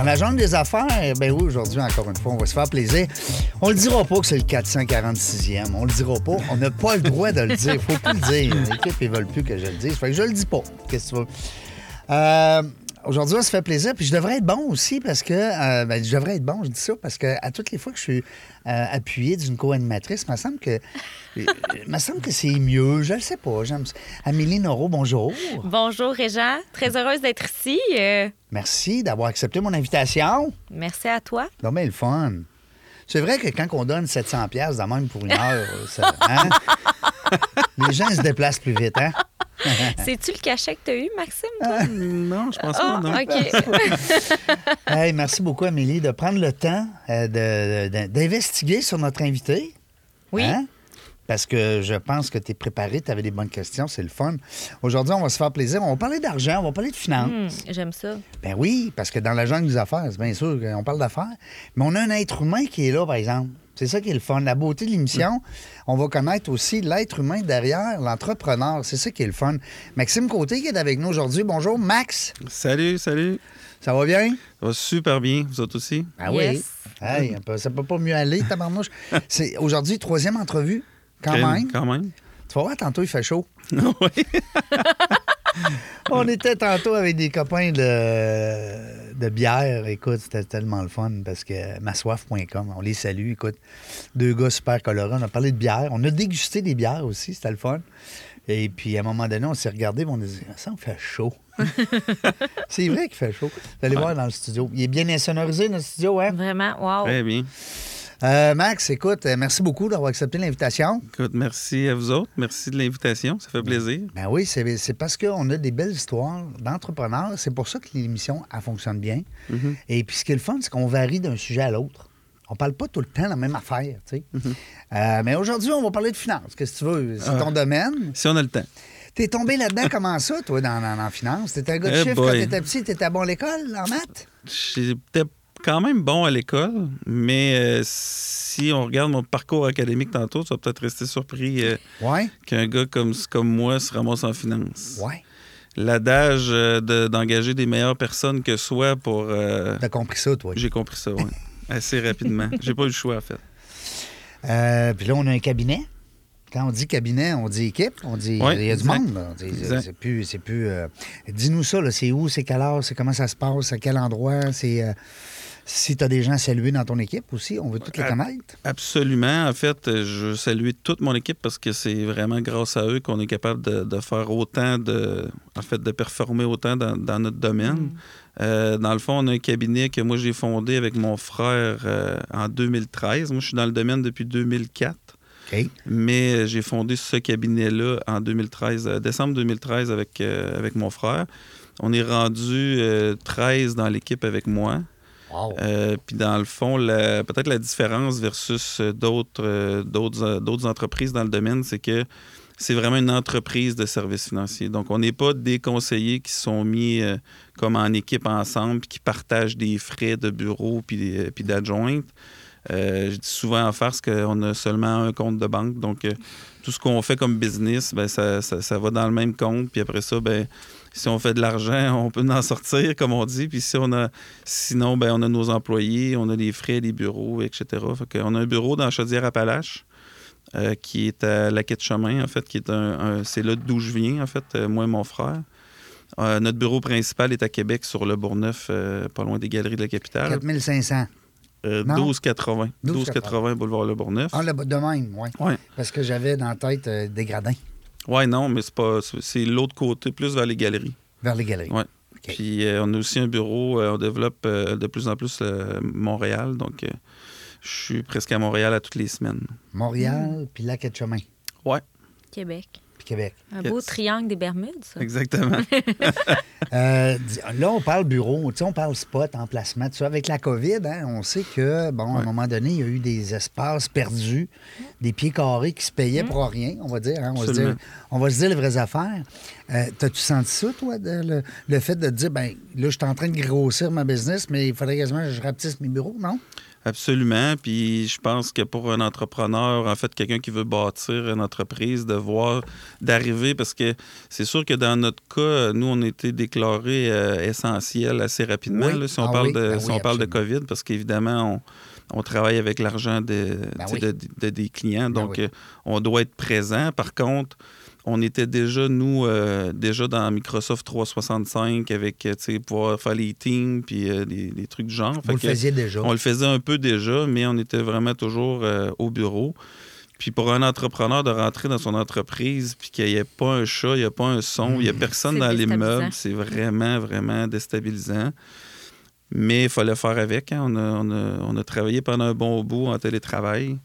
Dans la jungle des affaires, ben oui, aujourd'hui, encore une fois, on va se faire plaisir. On le dira pas que c'est le 446e. On le dira pas. On n'a pas le droit de le dire. Faut plus le dire. L'équipe, ils veulent plus que je le dise. Fait que je le dis pas. Qu'est-ce que tu veux? Euh, Aujourd'hui, on se fait plaisir. Puis je devrais être bon aussi parce que. euh, ben, je devrais être bon, je dis ça, parce que à toutes les fois que je suis euh, appuyé d'une co-animatrice, il me semble que. il me semble que c'est mieux. Je le sais pas. J'aime ça. Amélie Noro, bonjour. Bonjour, Réjean. Très heureuse d'être ici. Euh, Merci d'avoir accepté mon invitation. merci à toi. Non, mais le fun. C'est vrai que quand on donne 700 pièces de même pour une heure, ça, hein? les gens se déplacent plus vite, hein? C'est-tu le cachet que tu as eu, Maxime? toi? Non, je pense Ah, pas, non. OK. Hey, merci beaucoup, Amélie, de prendre le temps euh, d'investiguer sur notre invité. Oui. Hein? Parce que je pense que tu es préparé, tu avais des bonnes questions, c'est le fun. Aujourd'hui, on va se faire plaisir. On va parler d'argent, on va parler de finances. Hmm, J'aime ça. Ben oui, parce que dans la jungle des affaires, bien sûr qu'on parle d'affaires, mais on a un être humain qui est là, par exemple. C'est ça qui est le fun. La beauté de l'émission, on va connaître aussi l'être humain derrière, l'entrepreneur. C'est ça qui est le fun. Maxime Côté qui est avec nous aujourd'hui. Bonjour, Max. Salut, salut. Ça va bien? Ça va super bien, vous autres aussi? Ah Yes. oui. Hey, on peut- ça peut pas mieux aller, tabarnouche. C'est aujourd'hui troisième entrevue, quand Crème, même. Quand même. Tu vas voir, tantôt, il fait chaud. oui. On était tantôt avec des copains de, de bière. Écoute, c'était tellement le fun parce que massoif.com, on les salue. Écoute, deux gars super colorés. On a parlé de bière. On a dégusté des bières aussi. C'était le fun. Et puis, à un moment donné, on s'est regardé et on a dit Ça me fait chaud. C'est vrai qu'il fait chaud. Vous allez voir dans le studio. Il est bien insonorisé, notre studio, hein? Vraiment, wow. Très bien. Euh, Max, écoute, euh, merci beaucoup d'avoir accepté l'invitation. Écoute, merci à vous autres. Merci de l'invitation. Ça fait plaisir. Ben oui, c'est parce qu'on a des belles histoires d'entrepreneurs. C'est pour ça que l'émission, elle fonctionne bien. Mhm. Et puis, ce qui est le fun, c'est qu'on varie d'un sujet à l'autre. On parle pas tout le temps de la même affaire, tu sais. Euh, mais aujourd'hui, on va parler de finances. Qu'est-ce que tu veux? C'est ton domaine. Si on a le temps. T'es tombé là-dedans comment ça, toi, dans, dans, finance? T'étais un gars de Eh chiffres quand t'étais petit? T'étais bon à l'école, en maths? J'étais quand même bon à l'école, mais euh, si on regarde mon parcours académique tantôt, tu vas peut-être rester surpris euh, Ouais. qu'un gars comme, comme moi se ramasse en finance. Ouais. L'adage euh, de- d'engager des meilleures personnes que soi pour... T'as compris ça, toi. J'ai compris ça, oui. Assez rapidement. J'ai pas eu le choix, en fait. Puis là, on a un cabinet. Quand on dit cabinet, on dit équipe, on dit il y a du exact. monde. C'est plus. plus euh, Dis-nous ça, là, c'est où, c'est quelle heure, c'est comment ça se passe, à quel endroit, c'est. euh, si tu as des gens à saluer dans ton équipe aussi, on veut toutes les connaître. Absolument. En fait, je veux saluer toute mon équipe parce que c'est vraiment grâce à eux qu'on est capable de, de faire autant de. En fait, de performer autant dans, dans notre domaine. Euh, dans le fond, on a un cabinet que moi j'ai fondé avec mon frère euh, en 2013. Moi, je suis dans le domaine depuis 2004. OK. Mais euh, j'ai fondé ce cabinet-là en 2013, euh, décembre 2013 avec, euh, avec mon frère. On est rendu euh, 13 dans l'équipe avec moi. Euh, Puis dans le fond, peut-être la différence versus euh, d'autres euh, d'autres d'autres entreprises dans le domaine, c'est que c'est vraiment une entreprise de services financiers. Donc, on n'est pas des conseillers qui sont mis comme en équipe ensemble puis qui partagent des frais de bureau puis, euh, puis je dis souvent en farce qu'on a seulement un compte de banque. Donc, tout ce qu'on fait comme business, ben, ça, ça- ça va dans le même compte. Puis après ça, ben, si on fait de l'argent, on peut en sortir, comme on dit. Puis si on a, sinon, ben, on a nos employés, on a les frais, les bureaux, etc. Fait qu'on a un bureau dans Chaudière-Appalaches euh, qui est à la quête chemin, en fait, qui est un, un- c'est là d'où je viens, en fait, euh, moi et mon frère. Euh, notre bureau principal est à Québec, sur le Bourgneuf, pas loin des Galeries de la Capitale. 4500. Euh, Non? 1280. 12,80. 1280 boulevard Le Bourgneuf. Ah, le de même, oui. Ouais. Parce que j'avais dans la tête euh, des gradins Ouais, non, mais c'est pas. c'est- l'autre côté, plus vers les galeries. vers les galeries. Ouais. OK. Puis euh, on a aussi un bureau, euh, on développe euh, de plus en plus euh, Montréal. Donc, euh, je suis presque à Montréal à toutes les semaines. Montréal, puis la quête chemin. Ouais. Québec. Québec. Un beau triangle des Bermudes, ça. Exactement. Euh, là, on parle bureau, tu sais, on parle spot, emplacement, tout ça. Avec la COVID, hein, on sait que, bon, à un moment donné, il y a eu des espaces perdus, des pieds carrés qui se payaient pour rien, on va dire. hein. on, va se dire on va se dire les vraies affaires. Euh, T'as-tu senti ça, toi, de- le, le fait de te dire, ben là, je suis en train de grossir ma business, mais il faudrait quasiment que je rapetisse mes bureaux, non? Absolument. Puis je pense que pour un entrepreneur, en fait, quelqu'un qui veut bâtir une entreprise, de voir, d'arriver, parce que c'est sûr que dans notre cas, nous, on a été déclarés euh, essentiels assez rapidement, Oui. là, si on Ah parle, oui, de, ben si oui, on parle de. COVID, parce qu'évidemment, on, on travaille avec l'argent de, Ben de- de- des clients. Ben Donc, euh, on doit être présent. Par contre, on était déjà, nous, euh, déjà dans Microsoft 365 avec, euh, tu sais, pouvoir faire les teams puis euh, des, des trucs du genre. Vous Fait le que- faisiez déjà. on le faisait un peu déjà, mais on était vraiment toujours euh, au bureau. Puis pour un entrepreneur de rentrer dans son entreprise, puis qu'il n'y ait pas un chat, il n'y a pas un son, il n'y a personne C'est dans l'immeuble, c'est vraiment, vraiment déstabilisant. Mais il fallait faire avec. hein. On, a, on a- on a travaillé pendant un bon bout en télétravail.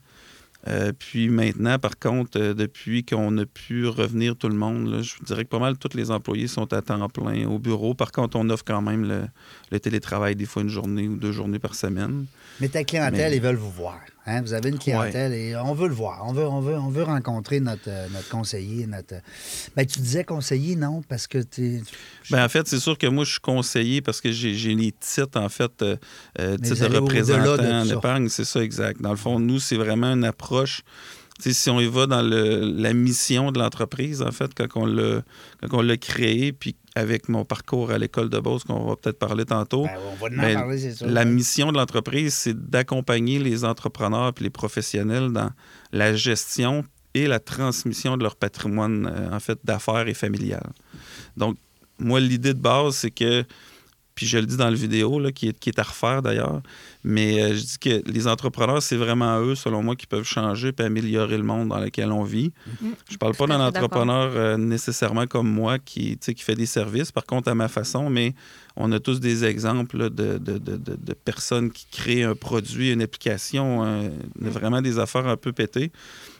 Euh, puis maintenant, par contre, euh, depuis qu'on a pu revenir tout le monde, là, je vous dirais que pas mal tous les employés sont à temps plein au bureau. Par contre, on offre quand même le, le télétravail des fois une journée ou deux journées par semaine. Mais ta clientèle, Mais- ils veulent vous voir. Hein. Vous avez une clientèle et on veut le voir. On veut, on veut, on veut rencontrer notre, euh, notre conseiller. Notre... Ben, tu disais conseiller, non? Parce que tu Ben, en fait, c'est sûr que moi, je suis conseiller parce que j'ai j'ai les titres, en fait, euh, euh, titres de de représentant en ça. épargne. C'est ça, exact. Dans le fond, nous, c'est vraiment une approche. Tu sais, si on y va dans le- la mission de l'entreprise, en fait, quand on l'a quand on l'a créé, puis avec mon parcours à l'école de Beauce, qu'on va peut-être parler tantôt, Ben, on va Ben, parler, c'est sûr. la mission de l'entreprise, c'est d'accompagner les entrepreneurs et les professionnels dans la gestion et la transmission de leur patrimoine, euh, en fait, d'affaires et familial. Donc, moi, l'idée de base, c'est que, puis je le dis dans la vidéo, là, qui, est, qui est à refaire d'ailleurs, mais euh, je dis que les entrepreneurs, c'est vraiment eux, selon moi, qui peuvent changer et améliorer le monde dans lequel on vit. Je parle pas d'un entrepreneur euh, nécessairement comme moi qui, fait des services, par contre, à ma façon, mais on a tous des exemples là, de, de- de- de- de personnes qui créent un produit, une application, euh, vraiment des affaires un peu pétées.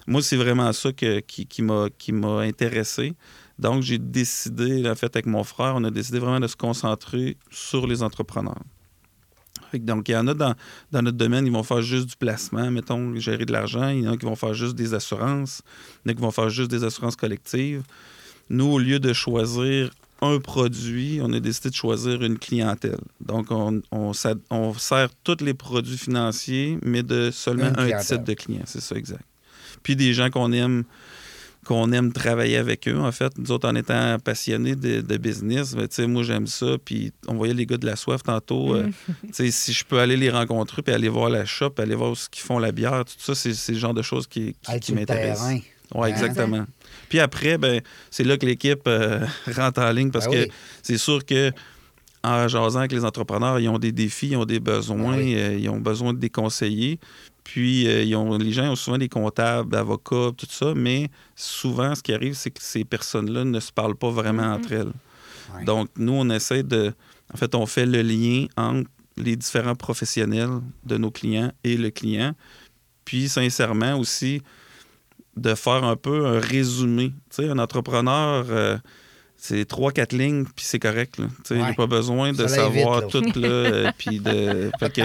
Moi, c'est vraiment ça que- qui m'a intéressé. Donc, j'ai décidé, en fait, avec mon frère, on a décidé vraiment de se concentrer sur les entrepreneurs. Donc, il y en a dans, dans notre domaine, ils vont faire juste du placement, mettons, gérer de l'argent. Il y en a qui vont faire juste des assurances. Il y en a qui vont faire juste des assurances collectives. Nous, au lieu de choisir un produit, on a décidé de choisir une clientèle. Donc, on, on, s'ad- on sert tous les produits financiers, mais de seulement un type de client. C'est ça, exact. Puis des gens qu'on aime qu'on aime travailler avec eux, en fait. Nous autres, en étant passionnés de, de business, ben, tu sais, moi, j'aime ça. Puis on voyait les gars de la soif tantôt. euh, tu sais, si je peux aller les rencontrer, puis aller voir la shop, aller voir ce qu'ils font la bière, tout ça, c'est c'est le genre de choses qui, m'intéressent. Oui, Hein? exactement. Puis après, ben, c'est là que l'équipe euh, rentre en ligne parce Ben que oui. c'est sûr que en jasant avec les entrepreneurs, ils ont des défis, ils ont des besoins, Ben oui. euh, ils ont besoin de des conseillers. Puis euh, ils ont, les gens ont souvent des comptables, avocats, tout ça, mais souvent, ce qui arrive, c'est que ces personnes-là ne se parlent pas vraiment entre elles. Ouais. Donc, nous, on essaie de. En fait, on fait le lien entre les différents professionnels de nos clients et le client. Puis, sincèrement, aussi, de faire un peu un résumé. Tu sais, un entrepreneur, euh, c'est trois, quatre lignes, puis c'est correct. là. Il Ouais. n'a pas besoin de Ça savoir vite, là. tout, là, euh, puis de... fait que-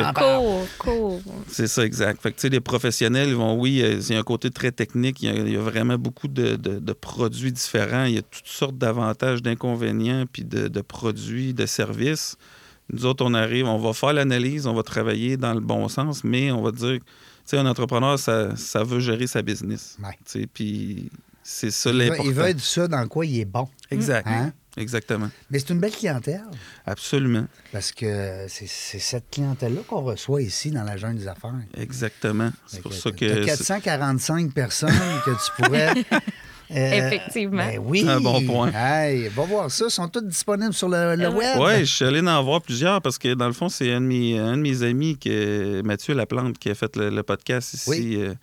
c'est ça, exact. Fait que, tu sais, les professionnels, ils vont, oui, euh, il y a un côté très technique. Il y a, il y a vraiment beaucoup de, de- de produits différents. Il y a toutes sortes d'avantages, d'inconvénients, puis de, de produits, de services. Nous autres, on arrive, on va faire l'analyse, on va travailler dans le bon sens, mais on va dire, tu sais, un entrepreneur, ça, ça veut gérer sa business. Ouais. Tu sais, Puis c'est ça Il veut, l'important. il veut être ça dans quoi il est bon. Exact. Hein? Exactement. Mais c'est une belle clientèle Absolument. parce que c'est cette clientèle-là qu'on reçoit ici dans la jungle des affaires. Exactement. C'est pour que ça t'as que. 445 personnes que tu pourrais. euh, Effectivement. Ben oui. Un bon point. Hey, va voir ça. Ils sont tous disponibles sur le, le Euh, web. Oui, je suis allé en voir plusieurs parce que dans le fond, c'est un, de mes- un de mes amis, que, Mathieu Laplante, qui a fait le, le podcast ici Oui. euh,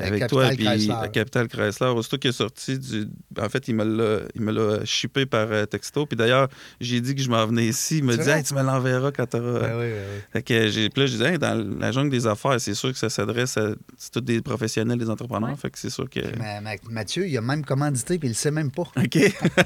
avec Capital toi, puis Chrysler. à Capital Chrysler. Aussitôt qu'il est sorti du. En fait, il me l'a, il me l'a shippé par euh, texto. Puis d'ailleurs, j'ai dit que je m'en venais ici. Il me dit, hey, tu me l'enverras quand tu auras. Ben oui, ben oui. Fait que j'ai, puis là, je disais, Hey, dans la jungle des affaires, c'est sûr que ça s'adresse à c'est tous des professionnels, des entrepreneurs. Ouais. Fait que c'est sûr que. Ma- ma- Mathieu, il a même commandité, puis il le sait même pas. OK.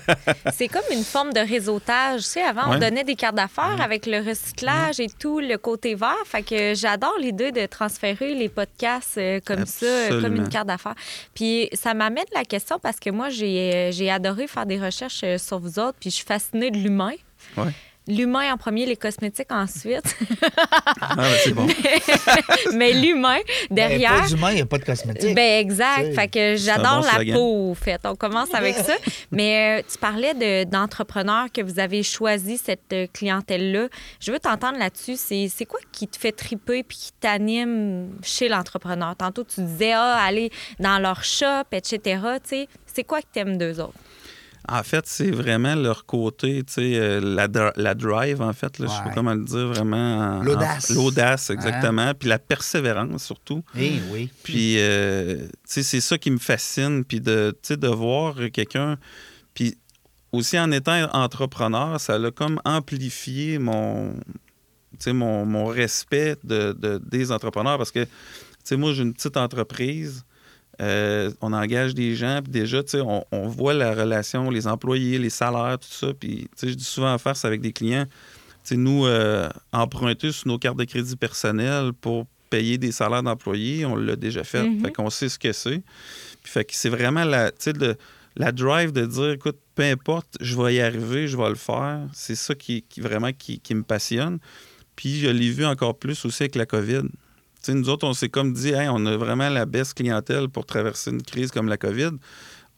C'est comme une forme de réseautage. Tu sais, avant, on donnait des cartes d'affaires avec le recyclage et tout, le côté vert. Fait que j'adore l'idée de transférer les podcasts euh, comme ça, euh, comme une carte d'affaires. Puis ça m'amène la question parce que moi, j'ai euh, adoré faire des recherches euh, sur vous autres, puis je suis fascinée de l'humain. Ouais. L'humain en premier, les cosmétiques ensuite. Ah, ben, c'est bon. Mais l'humain Ben, derrière. pas d'humain, il n'y a pas de cosmétique. Ben exact. T'sais, Fait que j'adore bon la peau, au fait. On commence avec ça. Mais euh, tu parlais de- d'entrepreneurs que vous avez choisi cette euh, clientèle-là. Je veux t'entendre là-dessus. C'est c'est quoi qui te fait triper puis qui t'anime chez l'entrepreneur? Tantôt, tu disais, ah, aller dans leur shop, etc. Tu sais, c'est quoi que t'aimes d'eux autres? En fait, c'est vraiment leur côté, tu sais, euh, la, la drive, en fait, là, je sais pas comment le dire, vraiment. en- en- L'audace. L'audace, exactement. Puis la persévérance, surtout. Eh oui. Puis, euh, tu sais, c'est ça qui me fascine. Puis, de, tu sais, de voir quelqu'un. Puis, aussi en étant entrepreneur, ça a comme amplifié mon, tu sais, mon, mon respect de, de- des entrepreneurs parce que, tu sais, moi, j'ai une petite entreprise. Euh, on engage des gens, puis déjà, tu sais, on, on voit la relation, les employés, les salaires, tout ça. Puis, tu sais, je dis souvent en face avec des clients, tu sais, nous, euh, emprunter sur nos cartes de crédit personnelles pour payer des salaires d'employés, on l'a déjà fait. Mhm. Fait qu'on sait ce que c'est. Puis fait que c'est vraiment la, tu sais, la drive de dire, écoute, peu importe, je vais y arriver, je vais le faire. C'est ça qui, qui vraiment qui, qui me passionne. Puis je l'ai vu encore plus aussi avec la COVID. Tu sais, nous autres, on s'est comme dit, Hey, on a vraiment la baisse clientèle pour traverser une crise comme la COVID.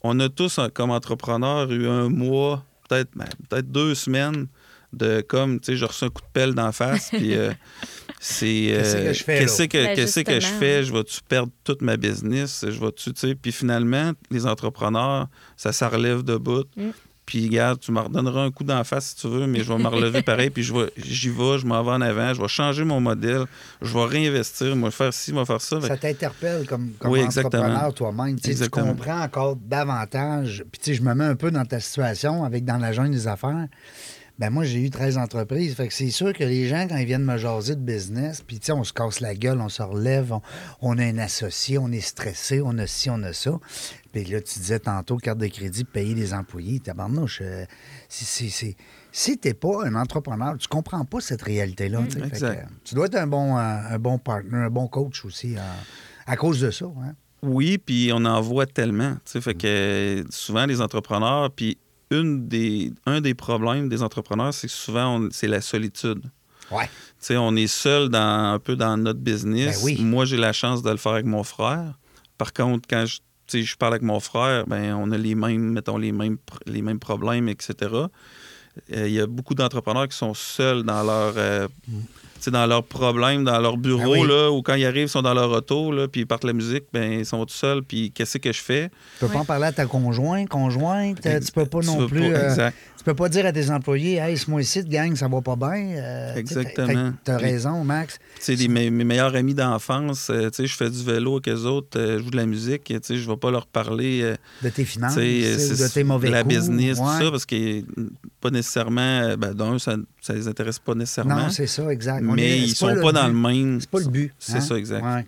On a tous, en- comme entrepreneurs, eu un mois, peut-être ben, peut-être deux semaines de comme, tu sais, je reçois un coup de pelle d'en face, puis euh, c'est... Qu'est-ce que je fais, Qu'est-ce là? que, Ben, qu'est-ce que je fais? Je vais-tu perdre toute ma business? Je vais-tu, tu sais... Puis finalement, les entrepreneurs, ça se relève de bout. Mm. Puis, regarde, tu me redonneras un coup d'en face si tu veux, mais je vais me relever pareil, puis je vais, j'y vais, je m'en vais en avant, je vais changer mon modèle, je vais réinvestir, je vais faire ci, je vais faire ça. Fait Ça t'interpelle comme, comme Oui, entrepreneur toi-même. Tu sais, Tu Exactement. comprends encore davantage. Puis tu sais, je me mets un peu dans ta situation avec dans la jungle des affaires. Ben moi, j'ai eu 13 entreprises. Fait que c'est sûr que les gens, quand ils viennent me jaser de business, puis tu sais, on se casse la gueule, on se relève, on, on a un associé, on est stressé, on a ci, on a ça. Puis là, tu disais tantôt, carte de crédit, payer les employés. Tabarnouche, euh, c'est- si t'es pas un entrepreneur, tu comprends pas cette réalité-là. que, exact. euh, tu dois être un bon, euh, un bon partner, un bon coach aussi, euh, à cause de ça. hein. Oui, puis on en voit tellement. tu sais, Fait que euh, souvent, les entrepreneurs, puis une des, un des problèmes des entrepreneurs, c'est que souvent, c'est la solitude. Ouais. Tu sais, on est seul dans, un peu dans notre business. Ben oui. Moi, j'ai la chance de le faire avec mon frère. Par contre, quand je, je parle avec mon frère, ben, on a les mêmes, mettons, les mêmes, pr- les mêmes problèmes, etc. Euh, Il y a beaucoup d'entrepreneurs qui sont seuls dans leur, euh, sais, dans leurs problèmes, dans leur bureau, Ben oui. là, ou quand ils arrivent, ils sont dans leur auto, là, puis ils partent la musique, ben, ils sont tout seuls, puis qu'est-ce que je fais? Tu peux pas en parler à ta conjointe, conjointe. euh, Tu peux pas non plus. pas- euh, tu peux pas dire à tes employés, hey, ce mois-ci, gang, ça va pas bien. euh, Exactement. Tu as raison, Max. Tu sais, mes, mes meilleurs amis d'enfance, euh, tu sais, je fais du vélo avec eux autres, je joue de la musique, tu sais, je vais pas leur parler De tes finances, ou de tes mauvais la coups. business, Ouais. tout ça, parce que pas nécessairement, ben, d'un, ça, ça les intéresse pas nécessairement. Non, c'est ça, exact. Mais est- ils sont pas, dans but. le même. C'est pas le but. C'est hein? ça, exact. Ouais.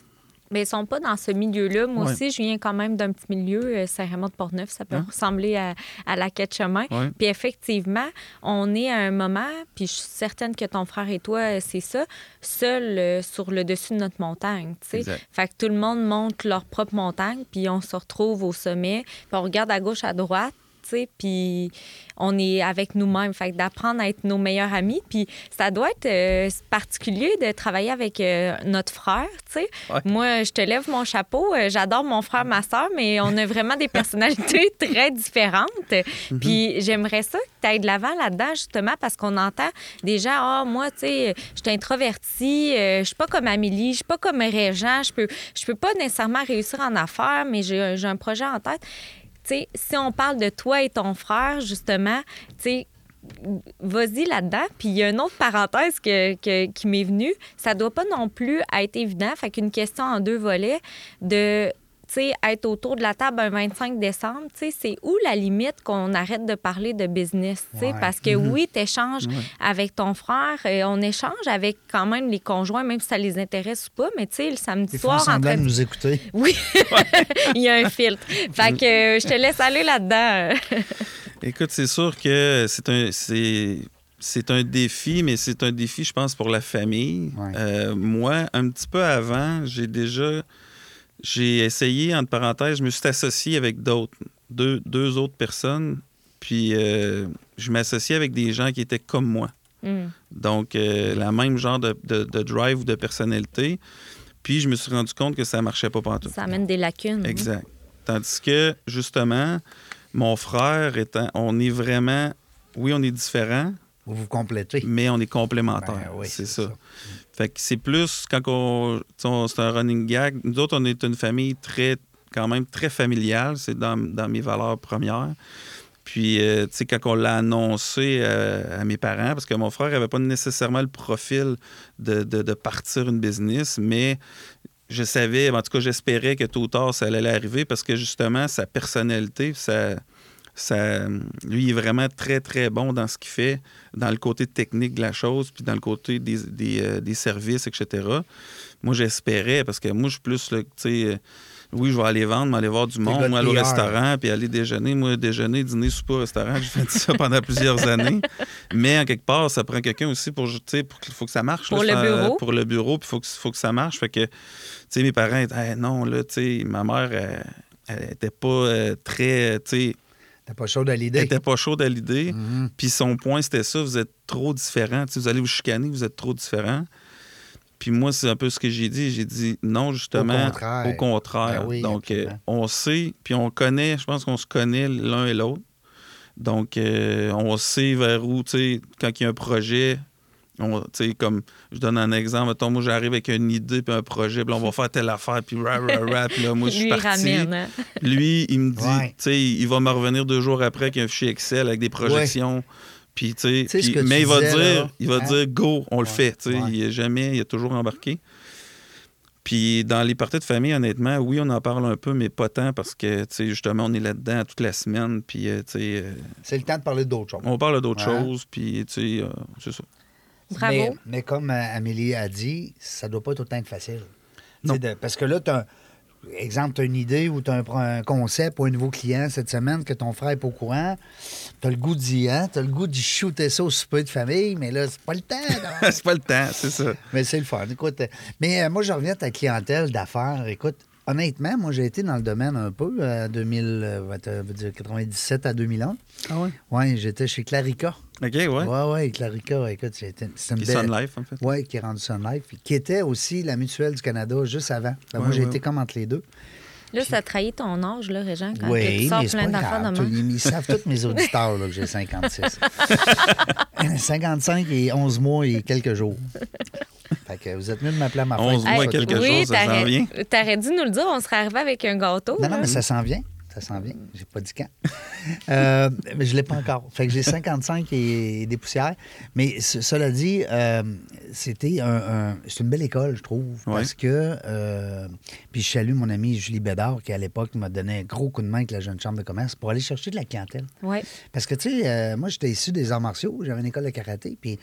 Mais ils sont pas dans ce milieu-là. Moi Ouais. aussi, je viens quand même d'un petit milieu, euh, Saint-Raymond de Portneuf. Ça peut Hein? ressembler à, à la quête chemin. Ouais. Puis effectivement, on est à un moment, puis je suis certaine que ton frère et toi, euh, c'est ça, seul euh, sur le dessus de notre montagne. Fait que tout le monde monte leur propre montagne, puis on se retrouve au sommet, puis on regarde à gauche, à droite. Sais, Puis on est avec nous-mêmes. Fait que d'apprendre à être nos meilleurs amis. Puis ça doit être euh, particulier de travailler avec euh, notre frère. tu sais. Ouais. Moi, je te lève mon chapeau. Euh, J'adore mon frère, ma soeur, mais on a vraiment des personnalités très différentes. Mhm. Puis j'aimerais ça que tu ailles de l'avant là-dedans, justement, parce qu'on entend gens, ah, moi, tu sais, je suis introvertie, euh, je suis pas comme Amélie, je suis pas comme Régent, je peux, je peux pas nécessairement réussir en affaires, mais j'ai un projet en tête. Si on parle de toi et ton frère, justement, tu vas-y là-dedans. Puis il y a une autre parenthèse qui m'est venue. Ça doit pas non plus être évident. Fait qu'une question en deux volets de sais, être autour de la table un 25 décembre, tu sais, c'est où la limite qu'on arrête de parler de business, tu sais? Ouais. Parce que oui, tu échanges avec ton frère, et on échange avec quand même les conjoints, même si ça les intéresse ou pas, mais tu sais, le samedi Ils font soir, en train de de nous écouter. oui, il y a un filtre. Fait que euh, je te laisse aller là-dedans. Écoute, c'est sûr que c'est un, c'est, c'est un défi, mais c'est un défi, je pense, pour la famille. Ouais. Euh, moi, un petit peu avant, j'ai déjà. J'ai essayé, entre parenthèses, je me suis associé avec d'autres, deux, deux autres personnes. Puis euh, je m'associais avec des gens qui étaient comme moi. Mm. Donc, euh, la même genre de, de- de drive ou de personnalité. Puis je me suis rendu compte que ça marchait pas partout. Ça amène des lacunes. hein. Exact. Tandis que, justement, mon frère étant. On est vraiment. Oui, on est différents, Vous vous complétez. mais on est complémentaires. Ben oui, c'est c'est ça. ça. Fait que c'est plus quand on. C'est un running gag. Nous autres, on est une famille très. quand même très familiale. C'est dans, mes valeurs premières. Puis, euh, quand on l'a annoncé euh, à mes parents, parce que mon frère n'avait pas nécessairement le profil de, de- de partir une business, mais je savais, en tout cas, j'espérais que tôt ou tard, ça allait arriver parce que justement, sa personnalité, ça, ça, lui, il est vraiment très, très bon dans ce qu'il fait, dans le côté technique de la chose, puis dans le côté des, des, euh, des services, etc. Moi, j'espérais, parce que moi, je suis plus, tu sais, euh, oui, je vais aller vendre, mais aller voir du monde, moi, aller au restaurant, puis aller déjeuner. Moi, déjeuner, dîner, souper au restaurant, j'ai fait ça pendant plusieurs années. Mais en quelque part, ça prend quelqu'un aussi pour, tu sais, pour qu'il faut que ça marche. Pour là, le bureau. Pour le bureau, puis il faut que, faut que ça marche. Fait que, tu sais, mes parents Hey, non, là, tu sais, ma mère, elle, elle était pas euh, très, tu sais, T'as pas chaud à l'idée. était pas chaude à l'idée. Puis son point, c'était ça, vous êtes trop différents. Tu sais, vous allez vous chicaner, vous êtes trop différents. Puis moi, c'est un peu ce que j'ai dit. J'ai dit non, justement. Au contraire. Au contraire. Ben oui, Donc, euh, on sait, puis on connaît, je pense qu'on se connaît l'un et l'autre. Donc, euh, on sait vers où, tu sais, quand il y a un projet, on, comme, je donne un exemple, mettons, moi, j'arrive avec une idée, puis un projet, puis on va faire telle affaire, puis rah, rah, rah, puis là, moi, je suis Lui, il parti. ramène. hein. Lui, il me dit, Ouais. tu sais, il va me revenir deux jours après avec un fichier Excel avec des projections. Puis, tu mais il va disais, dire, là, il va hein? dire go, on le fait. Ouais. il est jamais, il est toujours embarqué. Puis dans les parties de famille, honnêtement, oui, on en parle un peu, mais pas tant parce que, tu sais, justement, on est là-dedans toute la semaine. Puis, euh, tu sais, euh, C'est le temps de parler d'autres choses. on parle d'autres Ouais. choses. Puis, tu sais, euh, c'est ça. Bravo. Mais, mais comme euh, Amélie a dit, ça doit pas tout le temps être facile. Non. de- parce que là, tu as exemple, tu as une idée ou tu as un, un concept ou un nouveau client cette semaine que ton frère n'est pas au courant. Tu as le goût d'y hein, tu as le goût d'y shooter ça au souper de famille, mais là, c'est pas le temps. c'est pas le temps, c'est ça. mais c'est le fun. Écoute, mais euh, moi, je reviens à ta clientèle d'affaires. Écoute, honnêtement, moi, j'ai été dans le domaine un peu, euh, 2000, euh, va te- veut dire 97 à 2001. Ah ouais? Oui, j'étais chez Clarica. OK, ouais. Ouais, ouais, Clarica, écoute, c'était c'est une Qui belle... Sun Life, en fait. Oui, qui est rendu Sun Life, puis qui était aussi la mutuelle du Canada juste avant. Moi, Ouais, j'ai ouais, été ouais. comme entre les deux. Là, ça trahit ton âge, là, Régent, quand que tu oui, sors plein d'affaires de. Ils, ils savent tous mes auditeurs là, que j'ai 56. 55 et 11 mois et quelques jours. Fait que vous êtes mieux de m'appeler à ma fête. 11 mois et quelques tout- oui, ça s'en vient. T'aurais dû nous le dire, on serait arrivé avec un gâteau. Non, non, mais ça s'en vient. Ça s'en vient. J'ai pas dit quand. Euh, mais je l'ai pas encore. Fait que j'ai 55 et des poussières. Mais ce- cela dit, euh, c'était un, un- c'est une belle école, je trouve. Parce que. euh, puis je salue mon ami Julie Bédard, qui à l'époque m'a donné un gros coup de main avec la jeune chambre de commerce pour aller chercher de la clientèle. Ouais. Parce que, tu sais, euh, moi, j'étais issu des arts martiaux. J'avais une école de karaté. Puis.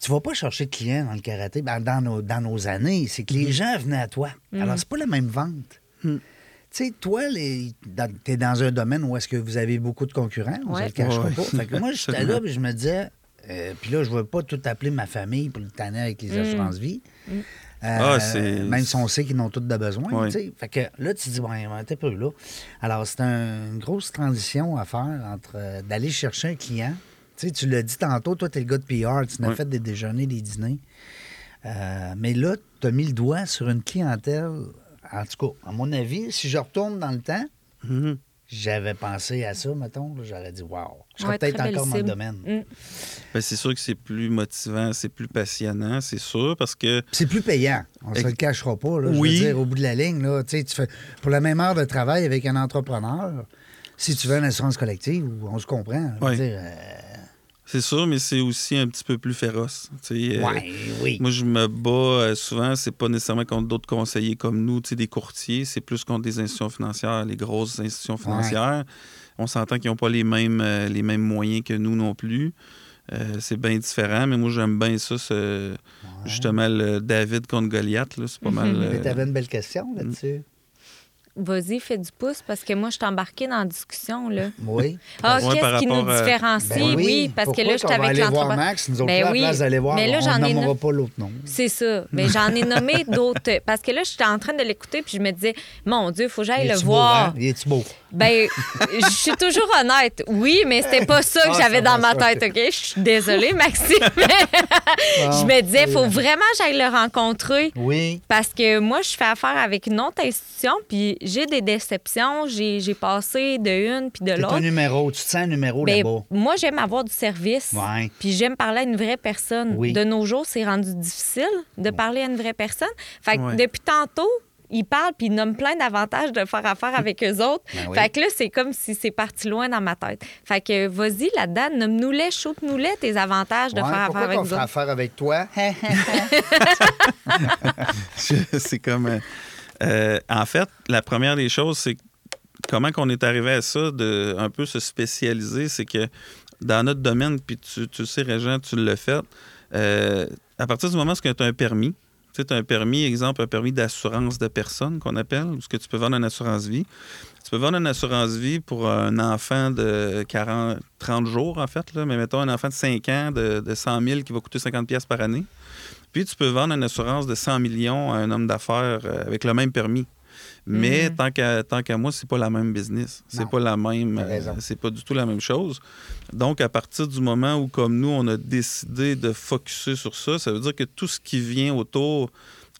Tu vas pas chercher de clients dans le karaté ben, dans, nos, dans nos années. C'est que les gens venaient à toi. Alors, c'est pas la même vente. Tu sais, toi, les... tu es dans un domaine où est-ce que vous avez beaucoup de concurrents, on ne Ouais. le cachera Ouais. pas. Fait que moi, j'étais là, puis je me disais, euh, puis là, je ne veux pas tout appeler ma famille pour le tanner avec les assurances vie. Euh, Ah, c'est- même si on sait qu'ils n'ont tous de besoin. Sais. Fait que là, tu te dis, ouais, t'es peu là. Alors, c'est un- une grosse transition à faire entre euh, d'aller chercher un client. Tu sais, tu l'as dit tantôt, toi, tu es le gars de PR, tu n'as fait des déjeuners, des dîners. Euh, mais là, tu as mis le doigt sur une clientèle. En tout cas, à mon avis, si je retourne dans le temps, Mhm. j'avais pensé à ça, mettons, j'aurais dit, wow, je serais Ouais, peut-être encore dans le domaine. Mm. Ben, c'est sûr que c'est plus motivant, c'est plus passionnant, c'est sûr, parce que C'est plus payant. On se Ex- le cachera pas. Là, Je Oui. veux dire, au bout de la ligne, là, tu sais, tu fais, pour la même heure de travail avec un entrepreneur, si tu veux une assurance collective, on se comprend. je veux dire, euh, C'est sûr, mais c'est aussi un petit peu plus féroce. euh, Ouais, oui. Moi, je me bats euh, souvent, c'est pas nécessairement contre d'autres conseillers comme nous, des courtiers, c'est plus contre des institutions financières, les grosses institutions financières. On s'entend qu'ils n'ont pas les mêmes, euh, les mêmes moyens que nous non plus. Euh, c'est bien différent, mais moi, j'aime bien ça, ce- justement, le David contre Goliath. C'est pas mal. Mais tu avais une belle question là-dessus. Vas-y, fais du pouce parce que moi, je suis embarquée dans la discussion. Là. Oui. Ah, Ouais, par qu'est-ce qui nous différencie? Ben oui, parce que là, je suis avec l'entrepreneur. Max, nous autres, Ben là, à la oui. place d'aller voir, Mais là, on j'en ai nommera no- pas l'autre nom. C'est ça. Mais j'en ai nommé d'autres. Parce que là, j'étais en train de l'écouter, puis je me disais, mon Dieu, il faut que j'aille le beau, voir. hein? Il est-tu beau? Ben, je suis toujours honnête. Oui, mais c'était pas ça que Ah, j'avais dans ma ça. tête, OK? Je suis désolée, Maxime. je me disais, il faut vraiment que j'aille le rencontrer. Oui. Parce que moi, je fais affaire avec une autre institution, puis j'ai des déceptions. J'ai passé de une puis de C'est l'autre. un numéro. Tu te sens un numéro Ben, là-bas. moi, j'aime avoir du service. Ouais. Puis j'aime parler à une vraie personne. Oui. De nos jours, c'est rendu difficile de parler à une vraie personne. Fait que Ouais. depuis tantôt, ils parlent puis ils nomment plein d'avantages de faire affaire avec eux autres. Ben oui. Fait que là, c'est comme si c'est parti loin dans ma tête. Fait que vas-y là-dedans, nomme-nous-les, shoot-nous-les tes avantages de Ouais, faire affaire avec qu'on nous autres. affaire avec toi? c'est comme. Euh, en fait, la première des choses, c'est comment qu'on est arrivé à ça, de un peu se spécialiser, c'est que dans notre domaine, puis tu, le sais, Régent, tu l'as fait, euh, à partir du moment où tu as un permis, tu as un permis, exemple, un permis d'assurance de personne qu'on appelle, où ce que tu peux vendre une assurance vie. Tu peux vendre une assurance vie pour un enfant de 40, 30 jours, en fait, mais mettons un enfant de 5 ans de, de 100 000 qui va coûter 50 pièces par année. Puis tu peux vendre une assurance de 100 millions à un homme d'affaires euh, avec le même permis. Mais tant qu'à tant qu'à moi, c'est pas la même business. C'est pas la même. Euh, c'est pas du tout la même chose. Donc, à partir du moment où, comme nous, on a décidé de focuser sur ça, ça veut dire que tout ce qui vient autour,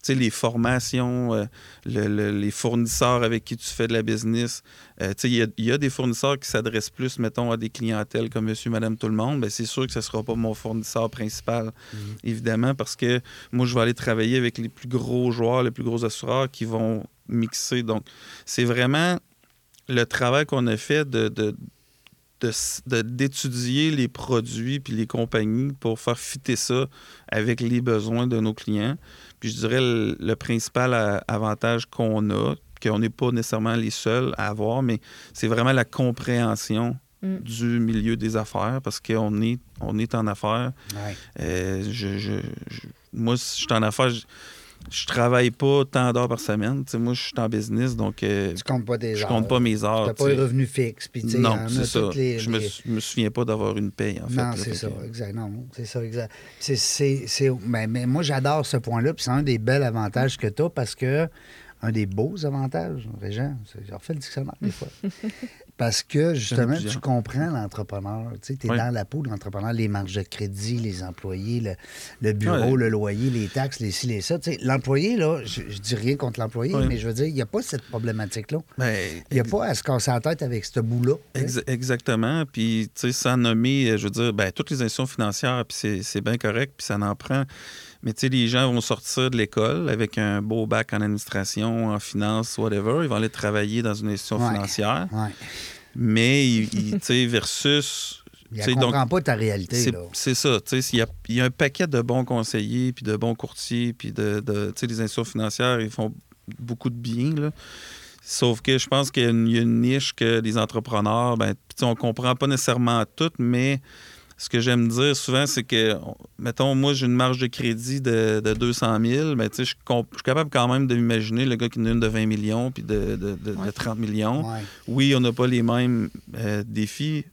les formations, euh, le- le- les fournisseurs avec qui tu fais de la business, euh, il y a- il y, a des fournisseurs qui s'adressent plus, mettons, à des clientèles comme monsieur, madame, tout le monde. Bien, c'est sûr que ce ne sera pas mon fournisseur principal, évidemment, parce que moi, je vais aller travailler avec les plus gros joueurs, les plus gros assureurs qui vont mixer. Donc, c'est vraiment le travail qu'on a fait de, de- de s- de- d'étudier les produits puis les compagnies pour faire fitter ça avec les besoins de nos clients. Puis je dirais le, le principal avantage qu'on a, qu'on n'est pas nécessairement les seuls à avoir, mais c'est vraiment la compréhension Mm. du milieu des affaires parce qu'on est, on est en affaires. Ouais. Euh, je, je- je- moi, si je suis en affaires, je, travaille pas tant d'heures par semaine. Moi, je suis en business, donc euh, Tu comptes pas tes je heures. compte pas mes heures. T'as tu pas les revenus fixes. Puis, Non, c'est ça. les- Je me, me souviens pas d'avoir une paye, en fait. Non, c'est ça, que- exact. Non, c'est ça, exact. C'est, c'est, c'est- mais, mais moi, j'adore ce point-là, puis c'est un des bels avantages que tu as parce que, un des beaux avantages, Régent, c'est- j'ai refait le dictionnaire des fois. parce que, justement, tu comprends l'entrepreneur. Tu es Oui. dans la peau de l'entrepreneur, les marges de crédit, les employés, le, le bureau, le loyer, les taxes, les ci, les ça. Tu sais, l'employé, là, je, je dis rien contre l'employé, Oui. mais je veux dire, il n'y a pas cette problématique-là. Ben, Il n'y a pas à se casser la tête avec ce bout-là. exactement. Puis, tu sais, sans nommer, euh, je veux dire, ben, toutes les institutions financières, puis c'est- c'est bien correct, puis ça en prend. Mais, tu sais, les gens vont sortir de l'école avec un beau bac en administration, en finance, whatever. Ils vont aller travailler dans une institution Ouais. financière. Ouais. Mais, tu sais, versus. Il tu ne donc, comprend pas ta réalité. C'est Là. c'est ça. tu sais, Il y, a, il y a un paquet de bons conseillers, puis de bons courtiers, puis de, les institutions financières, ils font beaucoup de bien. Là. Sauf que je pense qu'il y a une, niche que les entrepreneurs, ben, on comprend pas nécessairement tout, mais ce que j'aime dire souvent, c'est que, on- mettons, moi, j'ai une marge de crédit de, de 200 000, mais tu sais, je, suis capable quand même d'imaginer le gars qui en a une de 20 millions puis de, de- de- de 30 millions. Ouais. Oui, on n'a pas les mêmes euh, défis.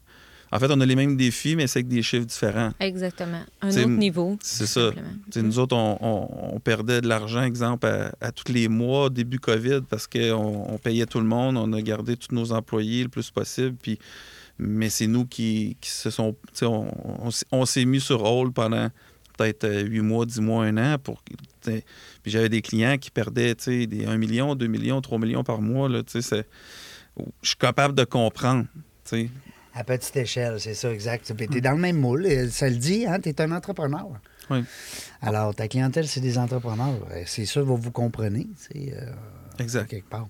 En fait, on a les mêmes défis, mais c'est avec des chiffres différents. Exactement. Un autre niveau. C'est ça. nous autres, on, on- on perdait de l'argent, exemple, à, à tous les mois, début COVID, parce qu'on on payait tout le monde, on a gardé tous nos employés le plus possible. Puis, mais c'est nous qui, qui se sont. On, on s'est- on s'est mis sur hold pendant peut-être euh, huit mois, dix mois, un an. Pour, puis j'avais des clients qui perdaient des 1 million, 2 millions, 3 millions par mois. Là, je suis capable de comprendre. À petite échelle, c'est ça, exact. Tu es dans le même moule, ça le dit, hein, tu es un entrepreneur. Oui. Alors, ta clientèle, c'est des entrepreneurs. Euh, C'est sûr, vous vous comprenez, euh, Exact. quelque part.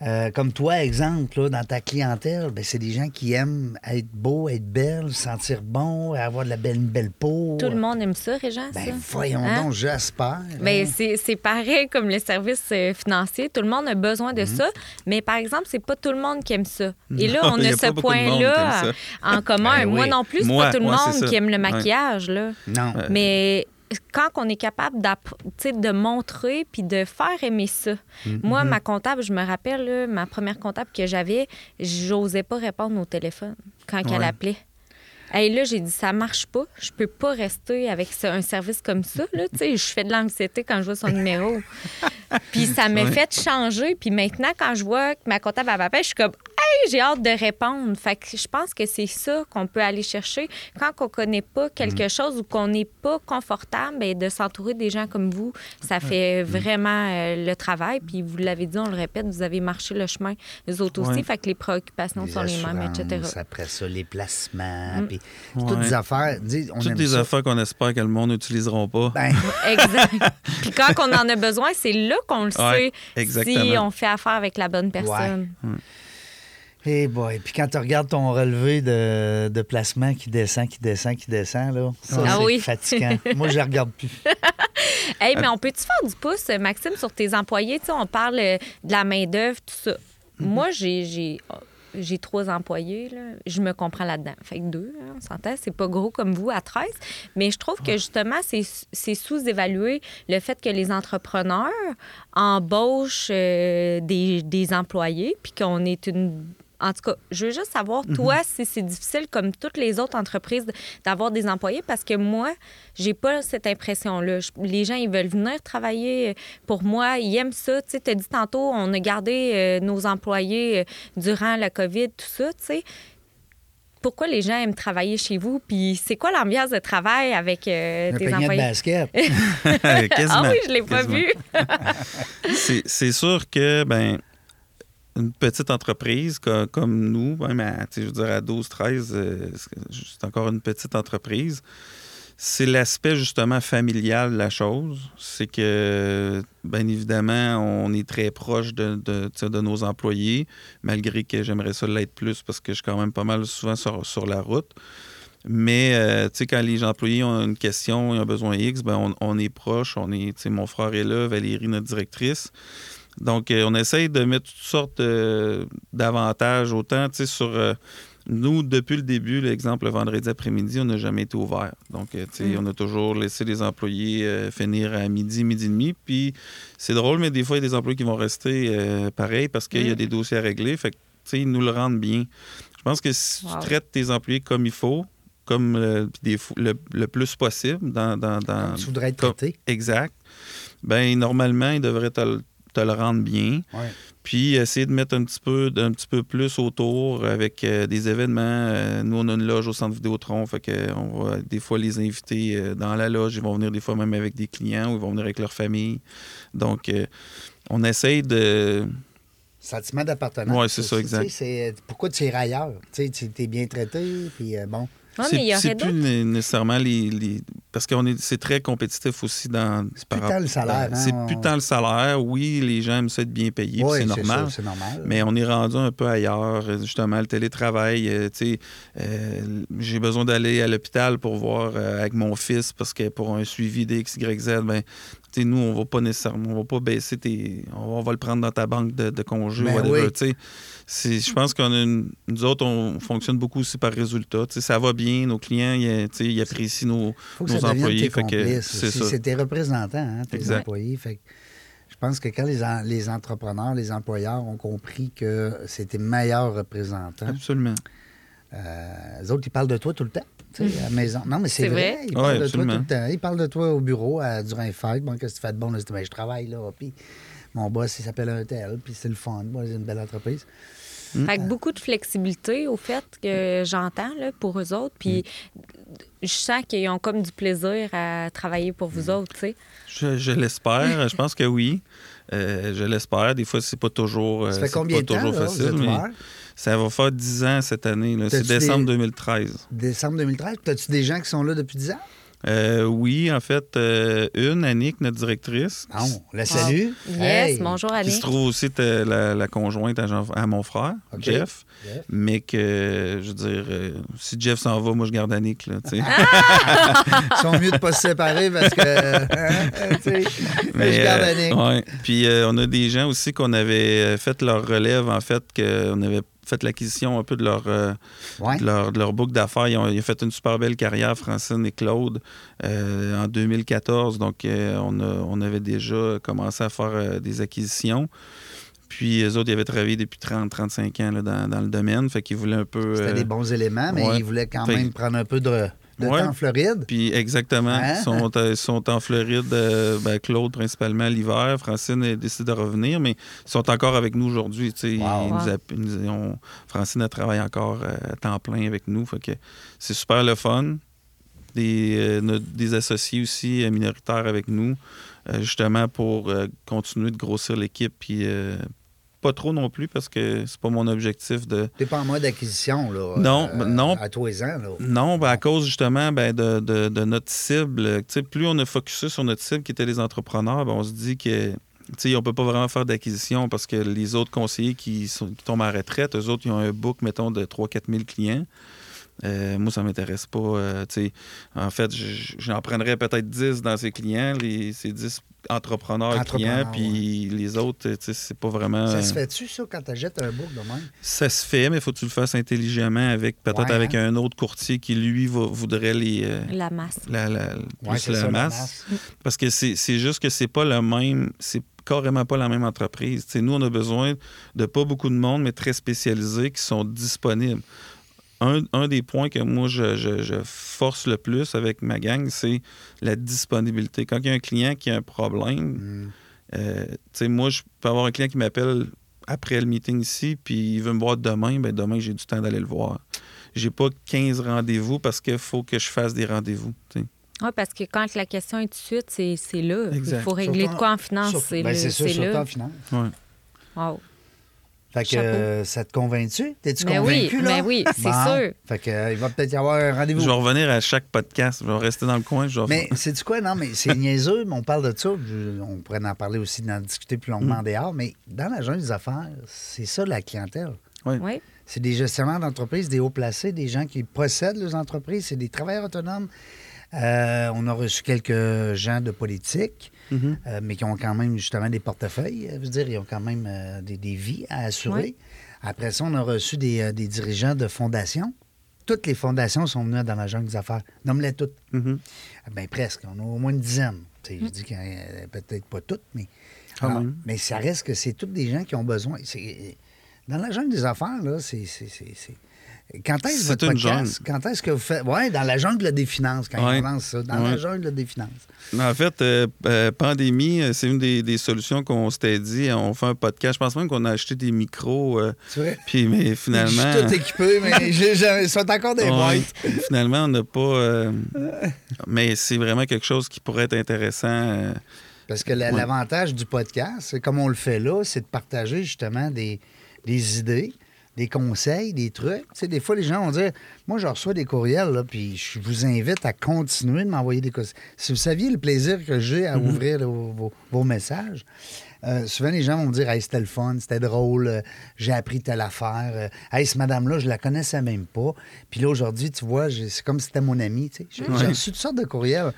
Euh, comme toi, exemple, là, dans ta clientèle, ben, c'est des gens qui aiment être beau, être belle, se sentir bon, avoir de la belle, une belle peau. Tout le monde aime ça, Régent, ça. Ben, voyons Hein? donc, j'espère. Ben, hein? c'est c'est pareil comme les services euh, financiers. Tout le monde a besoin Mhm. de ça. Mais par exemple, c'est pas tout le monde qui aime ça. Et là, on a a ce point-là en commun. Ben Moi non plus, c'est pas tout le monde qui aime le Ouais. maquillage. Là. Non. Mais quand on est capable de montrer puis de faire aimer ça. Mm-hmm. Moi, ma comptable, je me rappelle, là, ma première comptable que j'avais, j'osais pas répondre au téléphone quand elle appelait. Et là, j'ai dit, ça marche pas. Je peux pas rester avec un service comme ça. Là. Je fais de l'anxiété quand je vois son numéro. Puis ça m'a Ouais. fait changer. Puis maintenant, quand je vois que ma comptable m'appelle, je suis comme, hey, j'ai hâte de répondre. Fait que je pense que c'est ça qu'on peut aller chercher quand on connaît pas quelque Mm. chose ou qu'on n'est pas confortable, bien, de s'entourer des gens comme vous. Ça fait Mm. vraiment euh, le travail. Puis vous l'avez dit, on le répète, vous avez marché le chemin, les autres aussi. Fait que les préoccupations Les sont les mêmes, etc. Après ça, les placements. Mm. puis Toutes des Ouais. affaires. dis, on Toutes aime des ça. affaires qu'on espère que le monde n'utiliseront pas. Ben, Exact. Puis quand on en a besoin, c'est là qu'on le Ouais, sait exactement. si on fait affaire avec la bonne personne. hey boy. Puis quand tu regardes ton relevé de, de placement qui descend, qui descend, qui descend, là, ça, Ah c'est oui. fatigant. Moi, je ne regarde plus. Hey, mais on peut-tu faire du pouce, Maxime, sur tes employés? Tu sais, on parle euh, de la main-d'œuvre, tout ça. Moi, j'ai. J'ai trois employés, là. je me comprends là-dedans. Fait que deux, hein, on s'entend, c'est pas gros comme vous à 13. Mais je trouve que justement, c'est c'est sous-évalué le fait que les entrepreneurs embauchent euh, des, des employés, puis qu'on est une en tout cas, je veux juste savoir, toi, si c'est difficile, comme toutes les autres entreprises, d'avoir des employés, parce que moi, j'ai pas cette impression-là. Les gens, ils veulent venir travailler pour moi, ils aiment ça. Tu sais, t'as dit tantôt, on a gardé euh, nos employés euh, durant la COVID, tout ça, tu sais. Pourquoi les gens aiment travailler chez vous? Puis c'est quoi l'ambiance de travail avec euh, Un tes panier de employés? basket. Ah oui, je l'ai pas vu. C'est- C'est sûr que, ben, une petite entreprise co- comme, nous, même à, je veux dire, à 12, 13, euh, c'est encore une petite entreprise. C'est l'aspect justement familial de la chose. C'est que, bien évidemment, on est très proche de, de, de nos employés, malgré que j'aimerais ça l'être plus parce que je suis quand même pas mal souvent sur, sur la route. Mais, euh, quand les employés ont une question, ils ont besoin X, ben on, on est proche. On est, mon frère est là, Valérie, notre directrice. Donc, euh, on essaye de mettre toutes sortes euh, d'avantages, autant, tu sais, sur... euh, nous, depuis le début, l'exemple, le vendredi après-midi, on n'a jamais été ouvert. Donc, tu sais, Mm. on a toujours laissé les employés euh, finir à midi, midi et demi. Puis, c'est drôle, mais des fois, il y a des employés qui vont rester euh, pareil parce qu'il y a Mm. des dossiers à régler. Fait que, tu sais, ils nous le rendent bien. Je pense que si Wow. tu traites tes employés comme il faut, comme euh, des le, le plus possible, dans, dans, dans- tu voudrais être traité. exact, ben normalement, ils devraient te, te le rendre bien. Ouais. Puis essayer de mettre un petit peu, un petit peu plus autour avec euh, des événements. Euh, nous, on a une loge au centre Vidéotron, fait que on va des fois les inviter euh, dans la loge. Ils vont venir des fois même avec des clients ou ils vont venir avec leur famille. Donc, euh, on essaye de... Sentiment d'appartenance. Ouais, c'est ça, exact. pourquoi tu irais ailleurs? Tu sais, tu es bien traité, puis euh, bon. Ouais, c'est mais il y c'est aurait plus nécessairement les, les- parce qu'on est c'est très compétitif aussi dans C'est plus tant le salaire, hein, c'est on- plus tant le salaire. Oui les gens aiment ça être bien payés Oui, c'est normal. normal. mais on est rendu un peu ailleurs justement le télétravail euh, tu sais euh, j'ai besoin d'aller à l'hôpital pour voir euh, avec mon fils parce que pour un suivi d'X Y Z ben nous on va pas nécessairement on va pas baisser tes on va le prendre dans ta banque de, de congé Ben whatever, oui. je pense qu'on a une- nous autres on fonctionne beaucoup aussi par résultat Tu sais, ça va bien nos clients ils, apprécient nos faut que nos ça devienne employés, c'est tes représentants, hein, tes Exact. employés. Fait que je pense que quand les, en- les entrepreneurs, les employeurs ont compris que c'est tes meilleurs représentants, absolument euh, les autres, ils parlent de toi tout le temps. à la maison. Non, mais c'est vrai. vrai? Ils Ouais, parlent de toi tout le temps. Ils parlent de toi au bureau à, durant les fêtes. Bon, qu'est-ce que tu fais de bon? Là, Ben, je travaille là. Puis mon boss, il s'appelle un tel. Puis c'est le fun. Moi, c'est une belle entreprise. Fait que beaucoup de flexibilité au fait que j'entends là, pour eux autres. Puis je sens qu'ils ont comme du plaisir à travailler pour vous autres, tu sais. Je, je l'espère. je pense que oui. Euh, je l'espère. Des fois, c'est pas toujours, euh, Ça fait c'est combien pas de temps, toujours là, vous facile. êtes mais ouvert? Ça va faire 10 ans cette année. là. C'est T'as-tu décembre des- 2013. Décembre 2013. Puis As-tu des gens qui sont là depuis 10 ans? Euh, oui, en fait, euh, une, Annick, notre directrice, Bon, la salue. Yes, Hey. bonjour qui se Annick. trouve aussi la, la conjointe à, Jean- à mon frère. Jeff. Jeff. Mais que, je veux dire, euh, si Jeff s'en va, moi, je garde Annick. Là, sais. Ils sont mieux de pas se séparer parce que. hein, sais, je garde euh, Annick. ouais. Puis euh, on a des gens aussi qu'on avait fait leur relève, en fait, qu'on avait fait l'acquisition un peu de leur, euh, Ouais. de leur, de leur boucle d'affaires. Ils ont, ils ont fait une super belle carrière, Francine et Claude, euh, en 2014. Donc, euh, on, a- on avait déjà commencé à faire euh, des acquisitions. Puis, eux autres, ils avaient travaillé depuis 30-35 ans là, dans, dans le domaine. Fait qu'ils voulaient un peu... C'était des bons éléments, mais ouais. ils voulaient quand Fait- même prendre un peu de, de Ouais. temps en Floride. Puis exactement, Hein? ils sont, euh, ils sont en Floride, euh, ben, Claude principalement l'hiver, Francine a décidé de revenir, mais ils sont encore avec nous aujourd'hui. Wow. a- Francine elle travaille encore euh, à temps plein avec nous, fait que c'est super le fun. Des, euh, notre- des associés aussi minoritaires avec nous, euh, justement pour continuer de grossir l'équipe, puis pas trop non plus parce que c'est pas mon objectif de, T'es pas en mode acquisition, là. Non, ben, non. À tous les ans, là. non, ben à cause justement ben, de, de- de notre cible. Plus on a focusé sur notre cible qui était les entrepreneurs, ben, on se dit que tu sais, on peut pas vraiment faire d'acquisition parce que les autres conseillers qui, sont, qui tombent à la retraite, eux autres, ils ont un book, mettons, de 3-4 000 clients. Euh, moi, ça m'intéresse pas. euh, en fait, j'en prendrais peut-être 10 dans ces clients, les, ces 10 entrepreneurs, et clients, Entrepreneurs, puis les autres, tu sais, c'est pas vraiment... Ça se fait-tu, ça, quand t'achètes un book de même? Ça se fait, mais il faut que tu le fasses intelligemment avec peut-être Ouais, avec hein? un autre courtier qui, lui, va- voudrait les... euh, La masse. la, la- plus Ouais, c'est la ça, masse. Parce que c'est c'est juste que c'est pas le même, c'est carrément pas la même entreprise. Tu nous, on a besoin de pas beaucoup de monde, mais très spécialisés qui sont disponibles. Un, un des points que moi, je, je- je force le plus avec ma gang, c'est la disponibilité. Quand il y a un client qui a un problème, Mm. euh, tu sais, moi, je peux avoir un client qui m'appelle après le meeting ici, puis il veut me voir demain, ben demain, j'ai du temps d'aller le voir. J'ai pas 15 rendez-vous parce qu'il faut que je fasse des rendez-vous. Oui, parce que quand la question est tout de suite, c'est c'est là. Exact. Il faut régler Surtout de quoi en finance, c'est ben, là. c'est ça, c'est surtout là. en finance. Ouais. Wow. Fait que euh, ça te convainc-tu? T'es-tu Ben oui, convaincu, là? ben oui, c'est Bon. sûr. Fait que, euh, il va peut-être y avoir un rendez-vous. Je vais revenir à chaque podcast. Je vais rester dans le coin. Je vais Mais c'est quoi? Non, mais c'est niaiseux, mais on parle de ça. Je- on pourrait en parler aussi, d'en discuter plus Mm. longuement en dehors, mais dans la jungle des affaires, c'est ça la clientèle. Oui. C'est des gestionnaires d'entreprise, des hauts placés, des gens qui possèdent leurs entreprises, c'est des travailleurs autonomes. Euh, on a reçu quelques gens de politique, Mhm. euh, mais qui ont quand même justement des portefeuilles. Je veux dire, ils ont quand même euh, des, des vies à assurer. Oui. Après ça, on a reçu des, des dirigeants de fondations. Toutes les fondations sont venues dans la jungle des affaires. Nomme-les toutes. Ben presque. On a au moins une dizaine. Je dis que peut-être pas toutes, mais. Alors, même. mais ça reste que c'est toutes des gens qui ont besoin. Dans la jungle des affaires, là, c'est. Quand est-ce votre podcast? Quand est-ce que vous faites? Oui, dans la jungle des finances, quand Ouais. on lance ça. Dans la jungle des finances. En fait, euh, euh, pandémie, euh, c'est une des, des solutions qu'on s'était dit. On fait un podcast. Je pense même qu'on a acheté des micros. euh, C'est vrai? puis, mais Je finalement. suis tout équipé, mais ils sont encore des boîtes. finalement, on n'a pas. mais c'est vraiment quelque chose qui pourrait être intéressant. Parce que Ouais. l'avantage du podcast, c'est comme on le fait là, c'est de partager justement des, des idées, des conseils, des trucs. Tu sais, des fois, les gens vont dire Moi, je reçois des courriels, là, puis je vous invite à continuer de m'envoyer des conseils. Si vous saviez le plaisir que j'ai à ouvrir vos, vos- vos messages, euh, souvent les gens vont me dire Hey, c'était le fun, c'était drôle, euh, j'ai appris telle affaire. euh, hey, cette madame-là, je la connaissais même pas. Puis là, aujourd'hui, tu vois, j'ai- c'est comme si c'était mon ami. tu sais. J'ai reçu toutes sortes de courriels.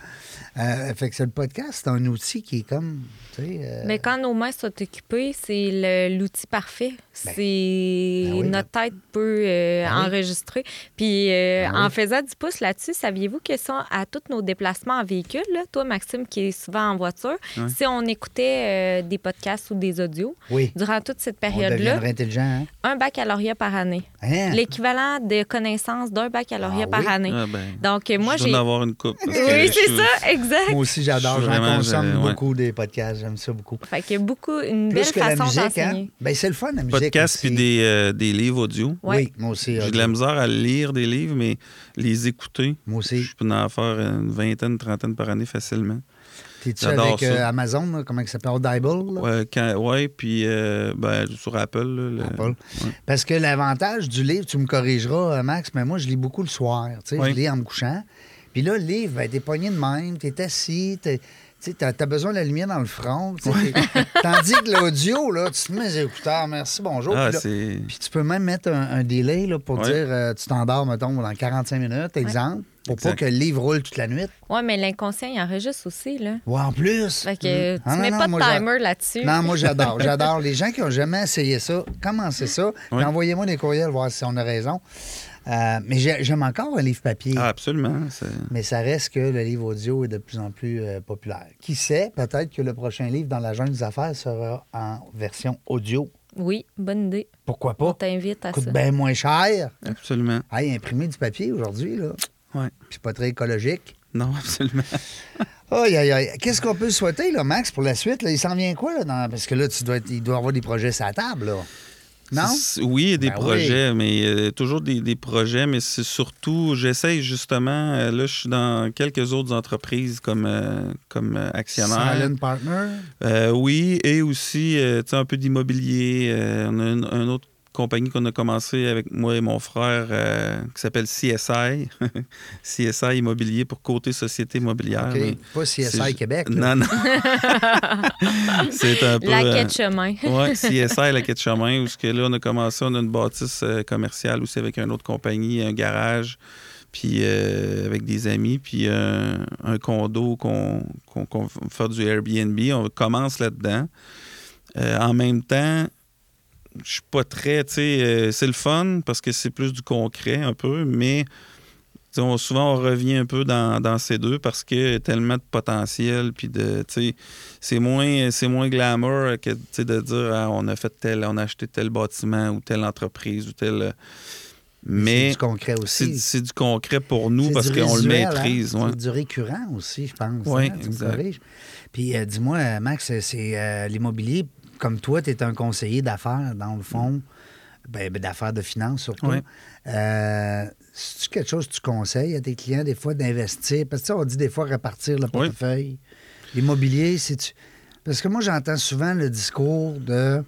Euh, fait que c'est le podcast, c'est un outil qui est comme. tu sais, euh, Mais quand nos mains sont occupées, c'est l'outil parfait. C'est ben oui. notre tête peut euh, Ben oui. enregistrer. Puis euh, Ben oui. en faisant du pouce là-dessus, saviez-vous que ça, à tous nos déplacements en véhicule, là, toi Maxime qui est souvent en voiture, si on écoutait euh, des podcasts ou des audios oui. durant toute cette période-là, hein? un baccalauréat par année, Hein? l'équivalent de connaissances d'un baccalauréat Ah par oui? année. ah, ben, Donc euh, moi je j'ai avoir une coupe. oui, c'est ça, exact. Moi aussi, j'adore. J'en consomme ouais. beaucoup des podcasts. J'aime ça beaucoup. Fait qu'il y a beaucoup une Plus belle que façon hein? d'enseigner. Ben, c'est le fun, la musique. Puis des, euh, des livres audio. Oui, moi aussi. J'ai de la misère à lire des livres, mais les écouter, Moi aussi. je peux en faire une vingtaine, une trentaine par année facilement. T'es-tu avec euh, ça. Amazon, là, comment il s'appelle? Audible? Ouais, ouais, puis euh, ben, sur Apple. là, le- Apple. ouais. Parce que l'avantage du livre, tu me corrigeras, euh, Max, mais moi, je lis beaucoup le soir. Tu sais, Oui. Je lis en me couchant. Puis là, le livre, ben, t'es pogné de même, t'es assis, t'es- tu sais, as, besoin de la lumière dans le front. Tandis que l'audio, là, tu te mets les écouteurs, merci, bonjour. Ah, Puis là- c'est. puis tu peux même mettre un, un délai là, pour Ouais. dire euh, tu t'endors, mettons, dans 45 minutes, exemple, pour pas que le livre roule toute la nuit. Oui, mais l'inconscient, il enregistre aussi, là. Ou en plus. Fait que tu Ah, non, mets non, pas de timer là-dessus. Non, moi j'adore. J'adore. Les gens qui ont jamais essayé ça, commencez ça. Ouais. envoyez-moi des courriels, voir si on a raison. Euh, mais j'ai- j'aime encore un livre papier. Ah, absolument. Mais ça reste que le livre audio est de plus en plus euh, populaire. Qui sait, peut-être que le prochain livre dans la jungle des affaires sera en version audio. Oui, bonne idée. Pourquoi On pas? t'invite à Coûte ça. bien moins cher. Absolument. Hey, imprimer du papier aujourd'hui, là. Ouais. Puis c'est pas très écologique. Non, absolument. Aïe, aïe, aïe. Qu'est-ce qu'on peut souhaiter, là, Max, pour la suite? Là? Il s'en vient quoi, là? dans- Parce que là, tu dois être- il doit y avoir des projets sur la table, là. Non? Oui, il y a des Ben oui. projets, mais euh, toujours des, des projets, mais c'est surtout, j'essaye justement, euh, là, je suis dans quelques autres entreprises comme, euh, comme euh, actionnaire. Silent Partner? Oui, et aussi, tu sais, un peu d'immobilier. On a une autre compagnie qu'on a commencé avec moi et mon frère euh, qui s'appelle CSI. CSI Immobilier pour côté société immobilière. Pas CSI Québec. là. Non, non. c'est un peu... La euh, quête chemin. oui, CSI, la quête de chemin, où ce que là, on a commencé, on a une bâtisse euh, commerciale aussi avec une autre compagnie, un garage, puis euh, avec des amis, puis euh, un condo qu'on faire du Airbnb. On commence là-dedans. Euh, en même temps, je suis pas très, tu sais, euh, c'est le fun parce que c'est plus du concret un peu, mais on- souvent on revient un peu dans, dans ces deux parce qu'il y a tellement de potentiel, puis de, tu sais, c'est moins, c'est moins glamour que tu sais, de dire ah, on a fait tel, on a acheté tel bâtiment ou telle entreprise ou tel. C'est Mais du concret c'est aussi. c'est du concret pour nous C'est parce qu'on le hein? maîtrise. ouais. C'est du récurrent aussi, je pense. Oui, hein? Exact. Puis euh, dis-moi, Max, c'est euh, l'immobilier, comme toi, tu es un conseiller d'affaires, dans le fond, ben, ben, d'affaires de finances surtout. Oui. Euh, C'est-tu quelque chose que tu conseilles à tes clients des fois d'investir? Parce que sais, on dit des fois répartir le portefeuille. L'immobilier, c'est Parce que moi, j'entends souvent le discours de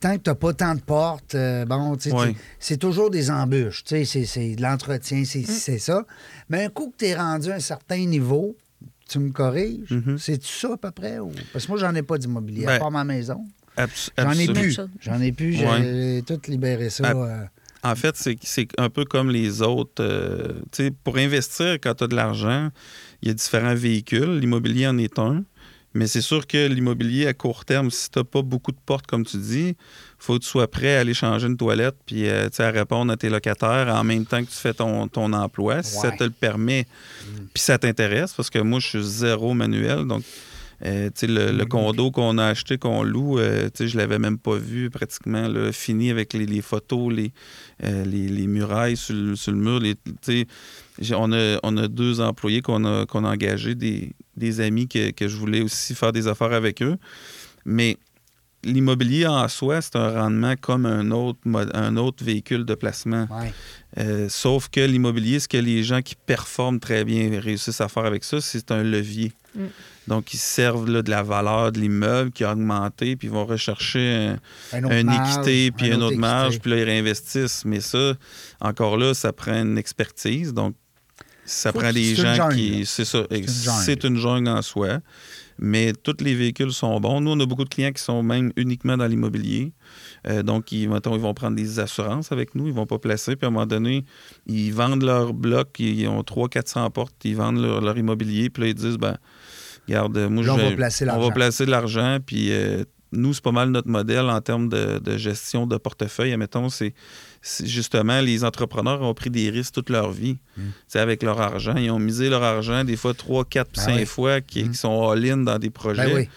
tant que tu n'as pas tant de portes, euh, bon, Oui. c'est toujours des embûches. C'est- de l'entretien, c'est c'est ça. Mais un coup que tu es rendu à un certain niveau, tu me corriges, Mhm. c'est-tu ça à peu près? ou- Parce que moi, j'en ai pas d'immobilier, à Ben, part ma maison. J'en ai plus. J'en ai plus, j'ai Ouais. tout libéré ça. Euh, En fait, c'est c'est un peu comme les autres. euh, tu sais, pour investir, quand tu as de l'argent, il y a différents véhicules. L'immobilier en est un. Mais c'est sûr que l'immobilier à court terme, si tu n'as pas beaucoup de portes, comme tu dis, faut que tu sois prêt à aller changer une toilette puis euh, à répondre à tes locataires en même temps que tu fais ton, ton emploi, si ça te le permet, puis ça t'intéresse, parce que moi, je suis zéro manuel. Donc, euh, le, le condo qu'on a acheté, qu'on loue, euh, je l'avais même pas vu pratiquement là, fini avec les, les photos, les, euh, les, les murailles sur le, sur le mur. Les, on, a, on a deux employés qu'on a, qu'on a engagés, des, des amis que, que je voulais aussi faire des affaires avec eux. Mais l'immobilier en soi, c'est un rendement comme un autre, un autre véhicule de placement. ouais. Euh, sauf que l'immobilier, ce que les gens qui performent très bien réussissent à faire avec ça, c'est un levier. Mm. Donc, ils servent là, de la valeur de l'immeuble qui a augmenté, puis ils vont rechercher un, Un autre un marge, équité, puis un une autre autre marge, puis là, ils réinvestissent. Mais ça, encore là, ça prend une expertise. Donc, ça Faut prend des une gens jungle, qui. C'est ça. une. C'est une jungle en soi. Mais tous les véhicules sont bons. Nous, on a beaucoup de clients qui sont même uniquement dans l'immobilier. Euh, donc, ils, mettons, ils vont prendre des assurances avec nous. Ils vont pas placer. Puis, à un moment donné, ils vendent leur bloc. Ils ont 300-400 portes. Ils vendent leur, leur immobilier. Puis là, ils disent, ben, regarde, moi, Là, on va placer on l'argent. va placer de l'argent. Puis, euh, nous, c'est pas mal notre modèle en termes de, de gestion de portefeuille. Admettons, c'est justement les entrepreneurs ont pris des risques toute leur vie. Mm. Avec leur argent. Ils ont misé leur argent des fois 3, 4, Ben 5 oui. fois qui, Mm. qui sont all-in dans des projets. Ben oui.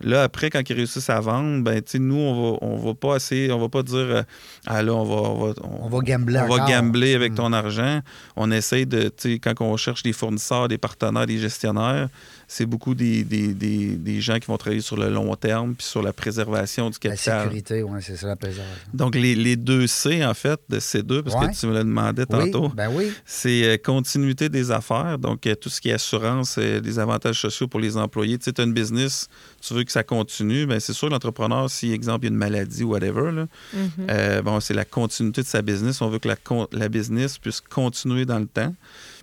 Là, après, quand ils réussissent à vendre, ben, nous, on va, on va pas essayer, on va pas dire, euh, ah là, on va, on va, On va gambler on va gambler avec Mm. ton argent. On essaye de, quand on cherche des fournisseurs, des partenaires, des gestionnaires, c'est beaucoup des, des, des, des gens qui vont travailler sur le long terme puis sur la préservation du La capital. sécurité, oui, c'est ça la préservation. Donc, les, les deux C, en fait, de ces deux, parce Ouais. que tu me le demandais Oui, tantôt, ben oui. c'est euh, continuité des affaires. Donc, euh, tout ce qui est assurance, euh, des avantages sociaux pour les employés. Tu sais, tu as une business, tu veux que ça continue. Bien, c'est sûr, l'entrepreneur, si, exemple, il y a une maladie ou whatever, là, Mhm. euh, bon, c'est la continuité de sa business. On veut que la, con- la business puisse continuer dans le temps.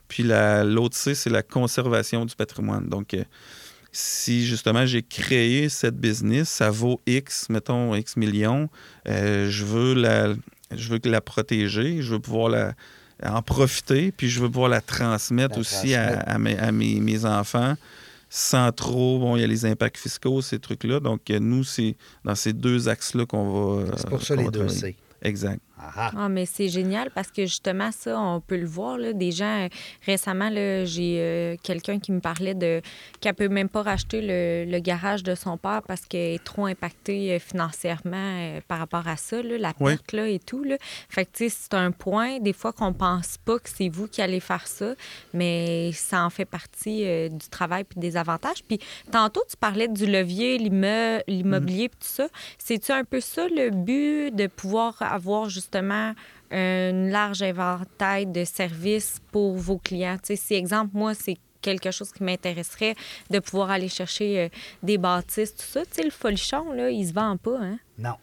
Puis la- l'autre C, c'est la conservation du patrimoine. Donc, euh, si justement j'ai créé cette business, ça vaut X, mettons X millions, euh, je veux la, je veux la protéger, je veux pouvoir la, en profiter, puis je veux pouvoir la transmettre La aussi à, transmettre. à mes, à mes- mes enfants sans trop, bon, il y a les impacts fiscaux, ces trucs-là. Donc, euh, nous, c'est dans ces deux axes-là qu'on va. C'est pour ça les deux. C. Exact. Ah, mais c'est génial parce que justement, ça, on peut le voir. Là, des gens, récemment, j'ai euh, quelqu'un qui me parlait de qu'elle peut même pas racheter le, le garage de son père parce qu'elle est trop impactée euh, financièrement euh, par rapport à ça, là, la Oui. perte là, et tout. Là. Fait que, tu sais, c'est un point, des fois, qu'on pense pas que c'est vous qui allez faire ça, mais ça en fait partie euh, du travail puis des avantages. Puis tantôt, tu parlais du levier, l'immobilier puis tout ça. C'est-tu un peu ça le but de pouvoir avoir justement un large éventail de services pour vos clients? Tu sais, si, exemple, moi, c'est quelque chose qui m'intéresserait de pouvoir aller chercher euh, des bâtisses, tout ça. Tu sais, le folichon, là, il se vend pas, hein? Non.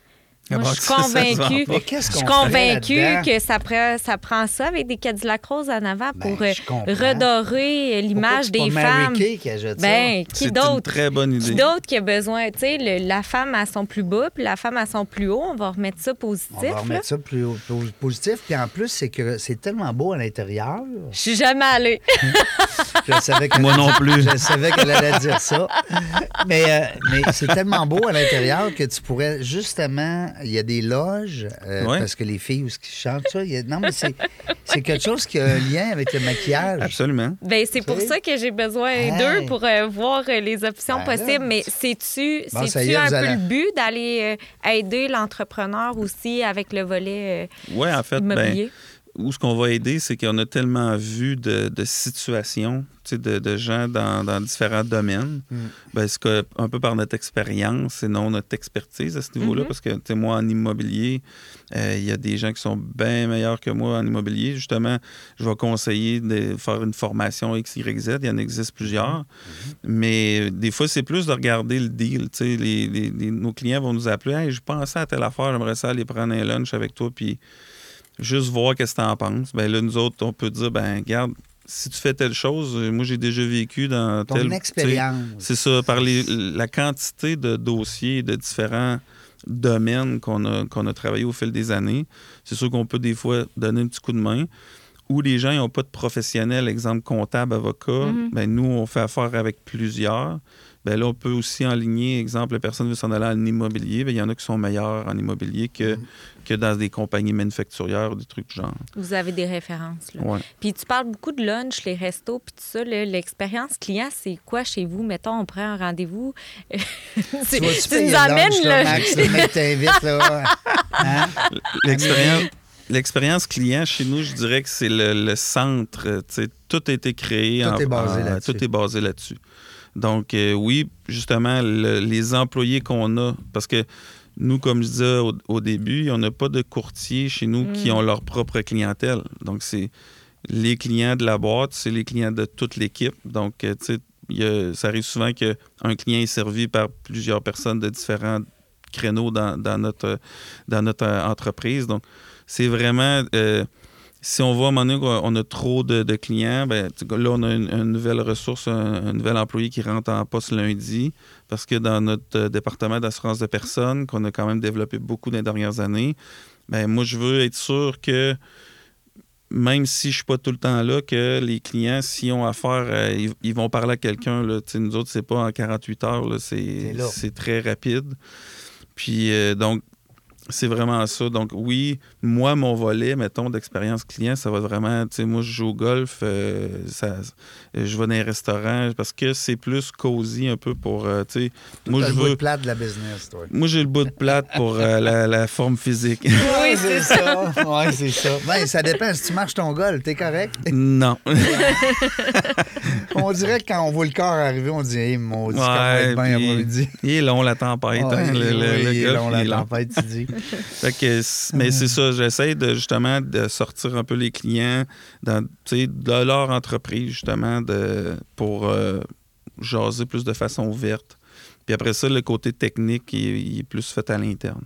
Moi, je suis convaincue. Je suis convaincue que ça prend, ça prend ça avec des Cadillac roses en avant pour Ben, euh, je comprends. redorer euh, l'image des c'est pas Mary femmes. Kay qui? Ben, qui C'est une d'autre? très bonne Qui idée. d'autre qui a besoin? Tu sais, la femme à son plus bas, puis la femme à son plus haut, on va remettre ça positif. On va là. remettre ça plus au- plus positif. Puis en plus, c'est que c'est tellement beau à l'intérieur. Je suis jamais allée. Je savais qu'elle Moi non plus. Je savais qu'elle allait dire ça. Mais, euh, mais c'est tellement beau à l'intérieur que tu pourrais justement. Il y a des loges, euh, Ouais. parce que les filles où ce qui chantent ça. il y a- non, mais c'est c'est quelque chose qui a un lien avec le maquillage. Absolument. Ben, c'est pour ça que j'ai besoin Hey. d'eux pour euh, voir euh, les options Ben là, possibles. Mais Bon, ça sais-tu un peu allez- le but d'aller euh, aider l'entrepreneur aussi avec le volet euh, Oui, en fait, ben, immobilier? Où ce qu'on va aider, c'est qu'on a tellement vu de, de situations, tu sais, de, de gens dans, dans différents domaines. Mm. Ben, c'est que, un peu par notre expérience et non notre expertise à ce niveau-là, Mhm. parce que, tu sais, moi, en immobilier, euh, il y a des gens qui sont bien meilleurs que moi en immobilier. Justement, je vais conseiller de faire une formation X, Y, Z. Il y en existe plusieurs. Mais euh, des fois, c'est plus de regarder le deal. Les- nos clients vont nous appeler Hey, je pensais à telle affaire, j'aimerais ça aller prendre un lunch avec toi, puis juste voir qu'est-ce que tu en penses. Ben là, nous autres, on peut dire ben regarde, si tu fais telle chose, euh, moi j'ai déjà vécu dans Ton telle. expérience. C'est ça, par les- la quantité de dossiers de différents domaines qu'on a, qu'on a travaillé au fil des années. C'est sûr qu'on peut des fois donner un petit coup de main. Ou les gens n'ont pas de professionnels, exemple comptable, avocat, Mhm. ben nous, on fait affaire avec plusieurs. Ben là, on peut aussi enligner, exemple, la personne veut s'en aller en immobilier, ben, il y en a qui sont meilleurs en immobilier que, que dans des compagnies manufacturières ou des trucs du genre. Vous avez des références. Là. Ouais. Puis tu parles beaucoup de lunch, les restos, puis tout ça. là. L'expérience client, c'est quoi chez vous? Mettons, on prend un rendez-vous. C'est- Tu nous amènes lunch, là. Max, le mec t'invite, là. Hein? L'expérience, l'expérience client chez nous, je dirais que c'est le, le centre. euh, tu sais, Tout a été créé. Tout en- est basé là-dessus. Tout est basé là-dessus. Donc, euh, oui, justement, le- les employés qu'on a, parce que nous, comme je disais au, au début, on n'a pas de courtiers chez nous qui Mm. ont leur propre clientèle. Donc, c'est les clients de la boîte, c'est les clients de toute l'équipe. Donc, euh, tu sais, a- ça arrive souvent qu'un client est servi par plusieurs personnes de différents créneaux dans, dans notre, dans notre euh, entreprise. Donc, c'est vraiment. euh, si on voit à un moment donné qu'on a trop de, de clients, ben, là, on a une, une nouvelle ressource, un, un nouvel employé qui rentre en poste lundi, parce que dans notre euh, département d'assurance de personnes, qu'on a quand même développé beaucoup dans les dernières années, ben, moi, je veux être sûr que même si je ne suis pas tout le temps là, que les clients, s'ils ont affaire, euh, ils, ils vont parler à quelqu'un. Nous autres, c'est pas en 48 heures, c'est très rapide. Puis, euh, donc, c'est vraiment ça. Donc, oui, moi, mon volet, mettons, d'expérience client, ça va vraiment, tu sais, moi, je joue au golf, euh, ça, je vais dans les restaurants parce que c'est plus cosy un peu pour, euh, tu sais, moi, je le bout de veux. plate de la business, toi. Moi, j'ai le bout de plate pour euh, la, la forme physique. Oui, c'est ça. Oui, c'est ça. Ben, ça dépend. Si tu marches ton golf, t'es correct? non. On dirait que quand on voit le corps arriver, on dit, hey, mon Dieu, comment Ouais, être bien puis après-midi. Il est long, la tempête. Ouais, hein, le, le- oui, le il est golf, long, il est la long. tempête, tu dis. Fait que, mais c'est ça, j'essaie de justement de sortir un peu les clients dans, tu sais, de leur entreprise, justement, de, pour euh, jaser plus de façon ouverte. Puis après ça, le côté technique, il, il est plus fait à l'interne.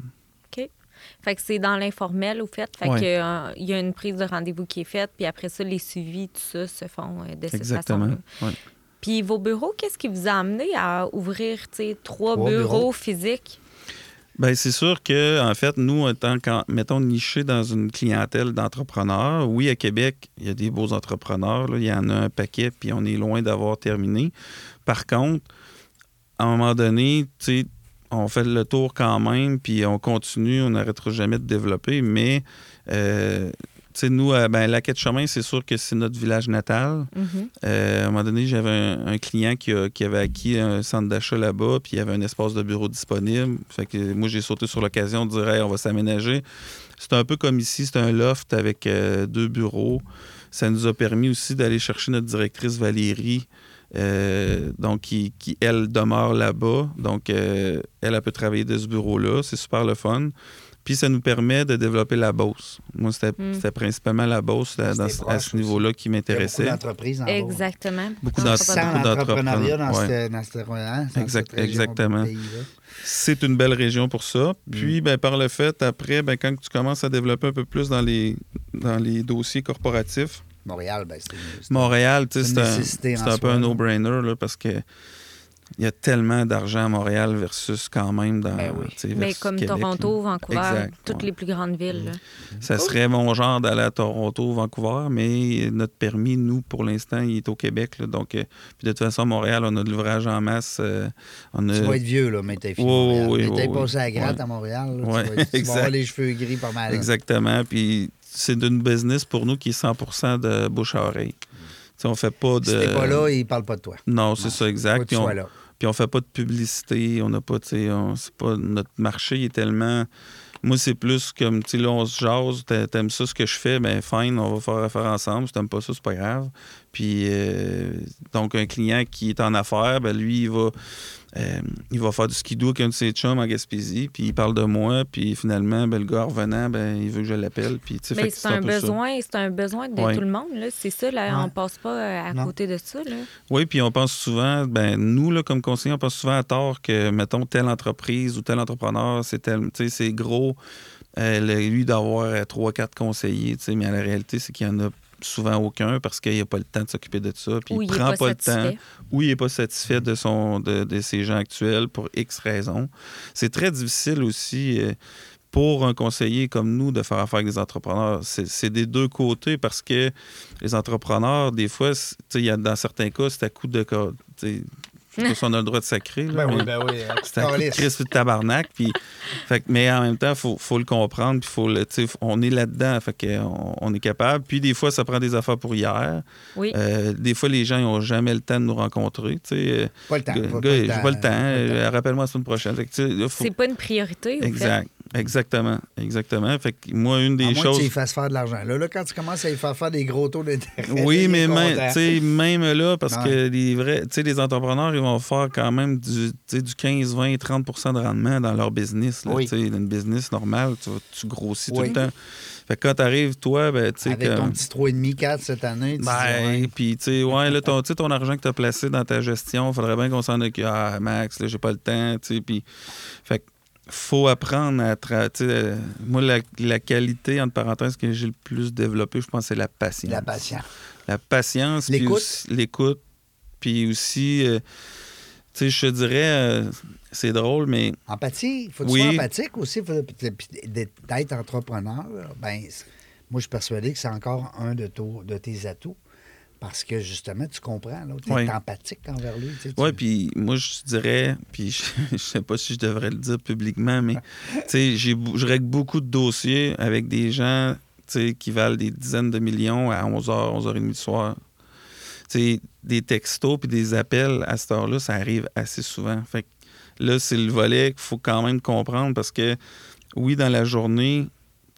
Fait que c'est dans l'informel, au fait. Fait Ouais. que, euh, il y a une prise de rendez-vous qui est faite, puis après ça, les suivis, tout ça se font euh, de cette Exactement. façon-là. Ouais. Puis vos bureaux, qu'est-ce qui vous a amené à ouvrir, tu sais, trois, Trois bureaux, bureaux. physiques? Bien, c'est sûr que, en fait, nous, étant, quand, mettons, nichés dans une clientèle d'entrepreneurs, oui, à Québec, il y a des beaux entrepreneurs, là, il y en a un paquet, puis on est loin d'avoir terminé. Par contre, à un moment donné, tu on fait le tour quand même, puis on continue, on n'arrêtera jamais de développer, mais, euh, sais, nous, à ben, la Quête Chemin, c'est sûr que c'est notre village natal. Mhm. Euh, à un moment donné, j'avais un, un client qui, a- qui avait acquis un centre d'achat là-bas, puis il y avait un espace de bureau disponible. Fait que moi, j'ai sauté sur l'occasion de dire Hey, on va s'aménager. C'est un peu comme ici, c'est un loft avec euh, deux bureaux. Ça nous a permis aussi d'aller chercher notre directrice Valérie, euh, donc qui, qui, elle, demeure là-bas. Donc, euh, elle, elle peut travailler de ce bureau-là. C'est super le fun. Puis ça nous permet de développer la Beauce. Moi, c'était Mm. c'était principalement la Beauce là, dans- C'était à ce niveau-là qui Il y a beaucoup m'intéressait. d'entreprises en Exactement. Beaucoup bas. d'entre- Sans beaucoup l'entrepreneuriat dans, dans cette- hein, dans Exact- cette région exactement. C'est une belle région pour ça. Mm. Puis, ben, par le fait, après, ben, quand tu commences à développer un peu plus dans les, dans les dossiers corporatifs, Montréal, ben, c'est c'est- Montréal, tu sais, C'est c'est une un, un peu soi, un no-brainer là, parce que il y a tellement d'argent à Montréal versus quand même dans. Ben oui. Mais comme Québec, Toronto, là. Vancouver, Exact, toutes ouais. les plus grandes villes. là. Ça serait mon genre d'aller à Toronto, Vancouver, mais notre permis, nous, pour l'instant, il est au Québec. là. donc, euh, puis de toute façon, à Montréal, on a de l'ouvrage en masse. euh, on a- Tu vas être vieux, là, mais t'es fini. Oui, Montréal. oui, mais oui, t'es oui. passé à la gratte Ouais. à Montréal. Là, Ouais, tu, vas, tu vas avoir les cheveux gris pas mal. là. Exactement. Puis c'est d'une business pour nous qui est 100% de bouche à oreille. Tu sais, on fait pas de. Si t'es pas là, ils parlent pas de toi. Non, c'est ça, Faut exact. que tu sois là. Puis on fait pas de publicité. On n'a pas, tu sais, pas notre marché est tellement. Moi, c'est plus comme, tu sais, là, on se jase, t'a- t'aimes ça ce que je fais, ben fine, on va faire affaire ensemble. Si t'aimes pas ça, c'est pas grave. Puis, euh, donc, un client qui est en affaires, ben lui, il va, euh, il va faire du skidoo avec un de ses chums en Gaspésie, puis il parle de moi, puis finalement, ben, le gars en revenant, ben, il veut que je l'appelle. Puis, tu sais, Mais c'est un, besoin, c'est un besoin de Ouais. tout le monde. là. C'est ça, là, Ouais. on passe pas euh, à Non. côté de ça. Là. Oui, puis on pense souvent, ben nous, là, comme conseiller, on pense souvent à tort que, mettons, telle entreprise ou tel entrepreneur, c'est tel, tu sais, c'est gros, euh, le- lui, d'avoir trois, quatre conseillers, tu sais, mais la réalité, c'est qu'il y en a souvent aucun parce qu'il n'a pas le temps de s'occuper de ça, puis Ou il est prend pas pas, le temps, ou il n'est pas satisfait de, son, de, de ses gens actuels pour X raisons. C'est très difficile aussi euh, pour un conseiller comme nous de faire affaire avec des entrepreneurs. C'est c'est des deux côtés parce que les entrepreneurs, des fois, il y a, dans certains cas, c'est à coup de... si on a le droit de sacrer. Là, mais- ben oui. c'est un coup de Christ de tabarnak. Puis, fait, mais en même temps, il faut, faut le comprendre. Puis faut le, tu sais, on est là-dedans. Fait que on, on est capable. Puis des fois, ça prend des affaires pour hier. Oui. Euh, des fois, les gens n'ont jamais le temps de nous rencontrer. tu sais. Pas le temps. Gars, pas- pas le j'ai temps, pas le temps. pas le temps. Euh, Rappelle-moi la semaine prochaine. Faut- C'est pas une priorité. fait. Exact. Exactement. Exactement. Fait que moi, une À des moins que choses. tu lui fasses faire de l'argent. Là, là, quand tu commences à lui faire faire des gros taux d'intérêt. Oui, il mais même, là, parce que les vrais, tu sais, les entrepreneurs, ils vont faire quand même du, tu sais, du 15, 20, 30% de rendement dans leur business. Là, Oui. Tu sais, Une business normale, tu, tu grossis tout le temps. Fait que quand tu arrives, toi, ben, tu sais, Avec ton petit 3,5, 4 cette année, ben, puis, tu sais, ouais, là, ton, ton argent que tu as placé dans ta gestion, faudrait bien qu'on s'en occupe. Ah, Max, là, j'ai pas le temps, tu sais, puis... Fait que faut apprendre à... tra- tu sais, euh, moi, la, la qualité, entre parenthèses, que j'ai le plus développée, je pense, c'est la patience. la patience. La patience. L'écoute. L'écoute. Puis aussi, euh, tu sais, je te dirais, euh, c'est drôle, mais Empathie, il faut que Oui. tu sois empathique aussi. d'être entrepreneur, ben, moi, je suis persuadé que c'est encore un de tes atouts. Parce que justement, tu comprends, tu es Oui. empathique envers lui. tu sais, tu- Ouais, puis moi, je dirais, puis je, je sais pas si je devrais le dire publiquement, mais tu sais, j'ai bou- je règle beaucoup de dossiers avec des gens tu sais, qui valent des dizaines de millions à 11h, 11h30 du soir. Tu sais, des textos puis des appels à cette heure-là, ça arrive assez souvent. Fait que là, c'est le volet qu'il faut quand même comprendre parce que, oui, dans la journée,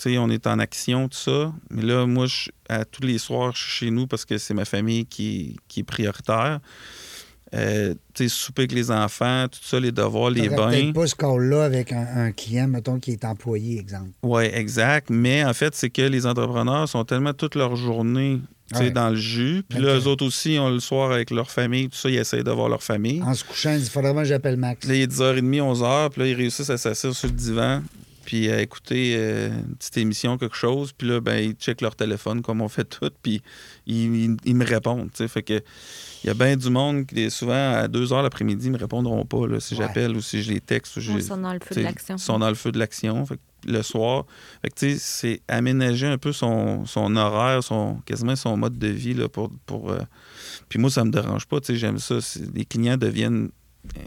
on est en action, tout ça. Mais là, moi, je- à tous les soirs, je suis chez nous parce que c'est ma famille qui, qui est prioritaire. Euh, souper avec les enfants, tout ça, les devoirs, les bains. pas ce call-là avec un, un client, mettons, qui est employé, exemple. Oui, exact. Mais en fait, c'est que les entrepreneurs sont tellement toute leur journée Ouais. dans le jus. Puis là, eux autres aussi, ont le soir avec leur famille, tout ça, ils essayent de voir leur famille. En se couchant, il dit, faudrait vraiment que j'appelle Max. Là, il est 10h30, 11h, puis là, ils réussissent à s'asseoir sur le divan. Puis à écouter euh, une petite émission, quelque chose, puis là, ben, ils checkent leur téléphone comme on fait tout, puis ils, ils- ils me répondent. tu sais. Fait que il y a bien du monde qui, souvent, à 2 heures l'après-midi, ils me répondront pas là, si Ouais. j'appelle ou si je les texte. Ou Ils sont dans le feu de l'action. Ils sont dans le feu de l'action. Fait que Le soir, fait que, tu sais, c'est aménager un peu son, son horaire, son, quasiment son mode de vie. Là, pour, pour, euh, Puis moi, ça me dérange pas. tu sais, J'aime ça. Les clients deviennent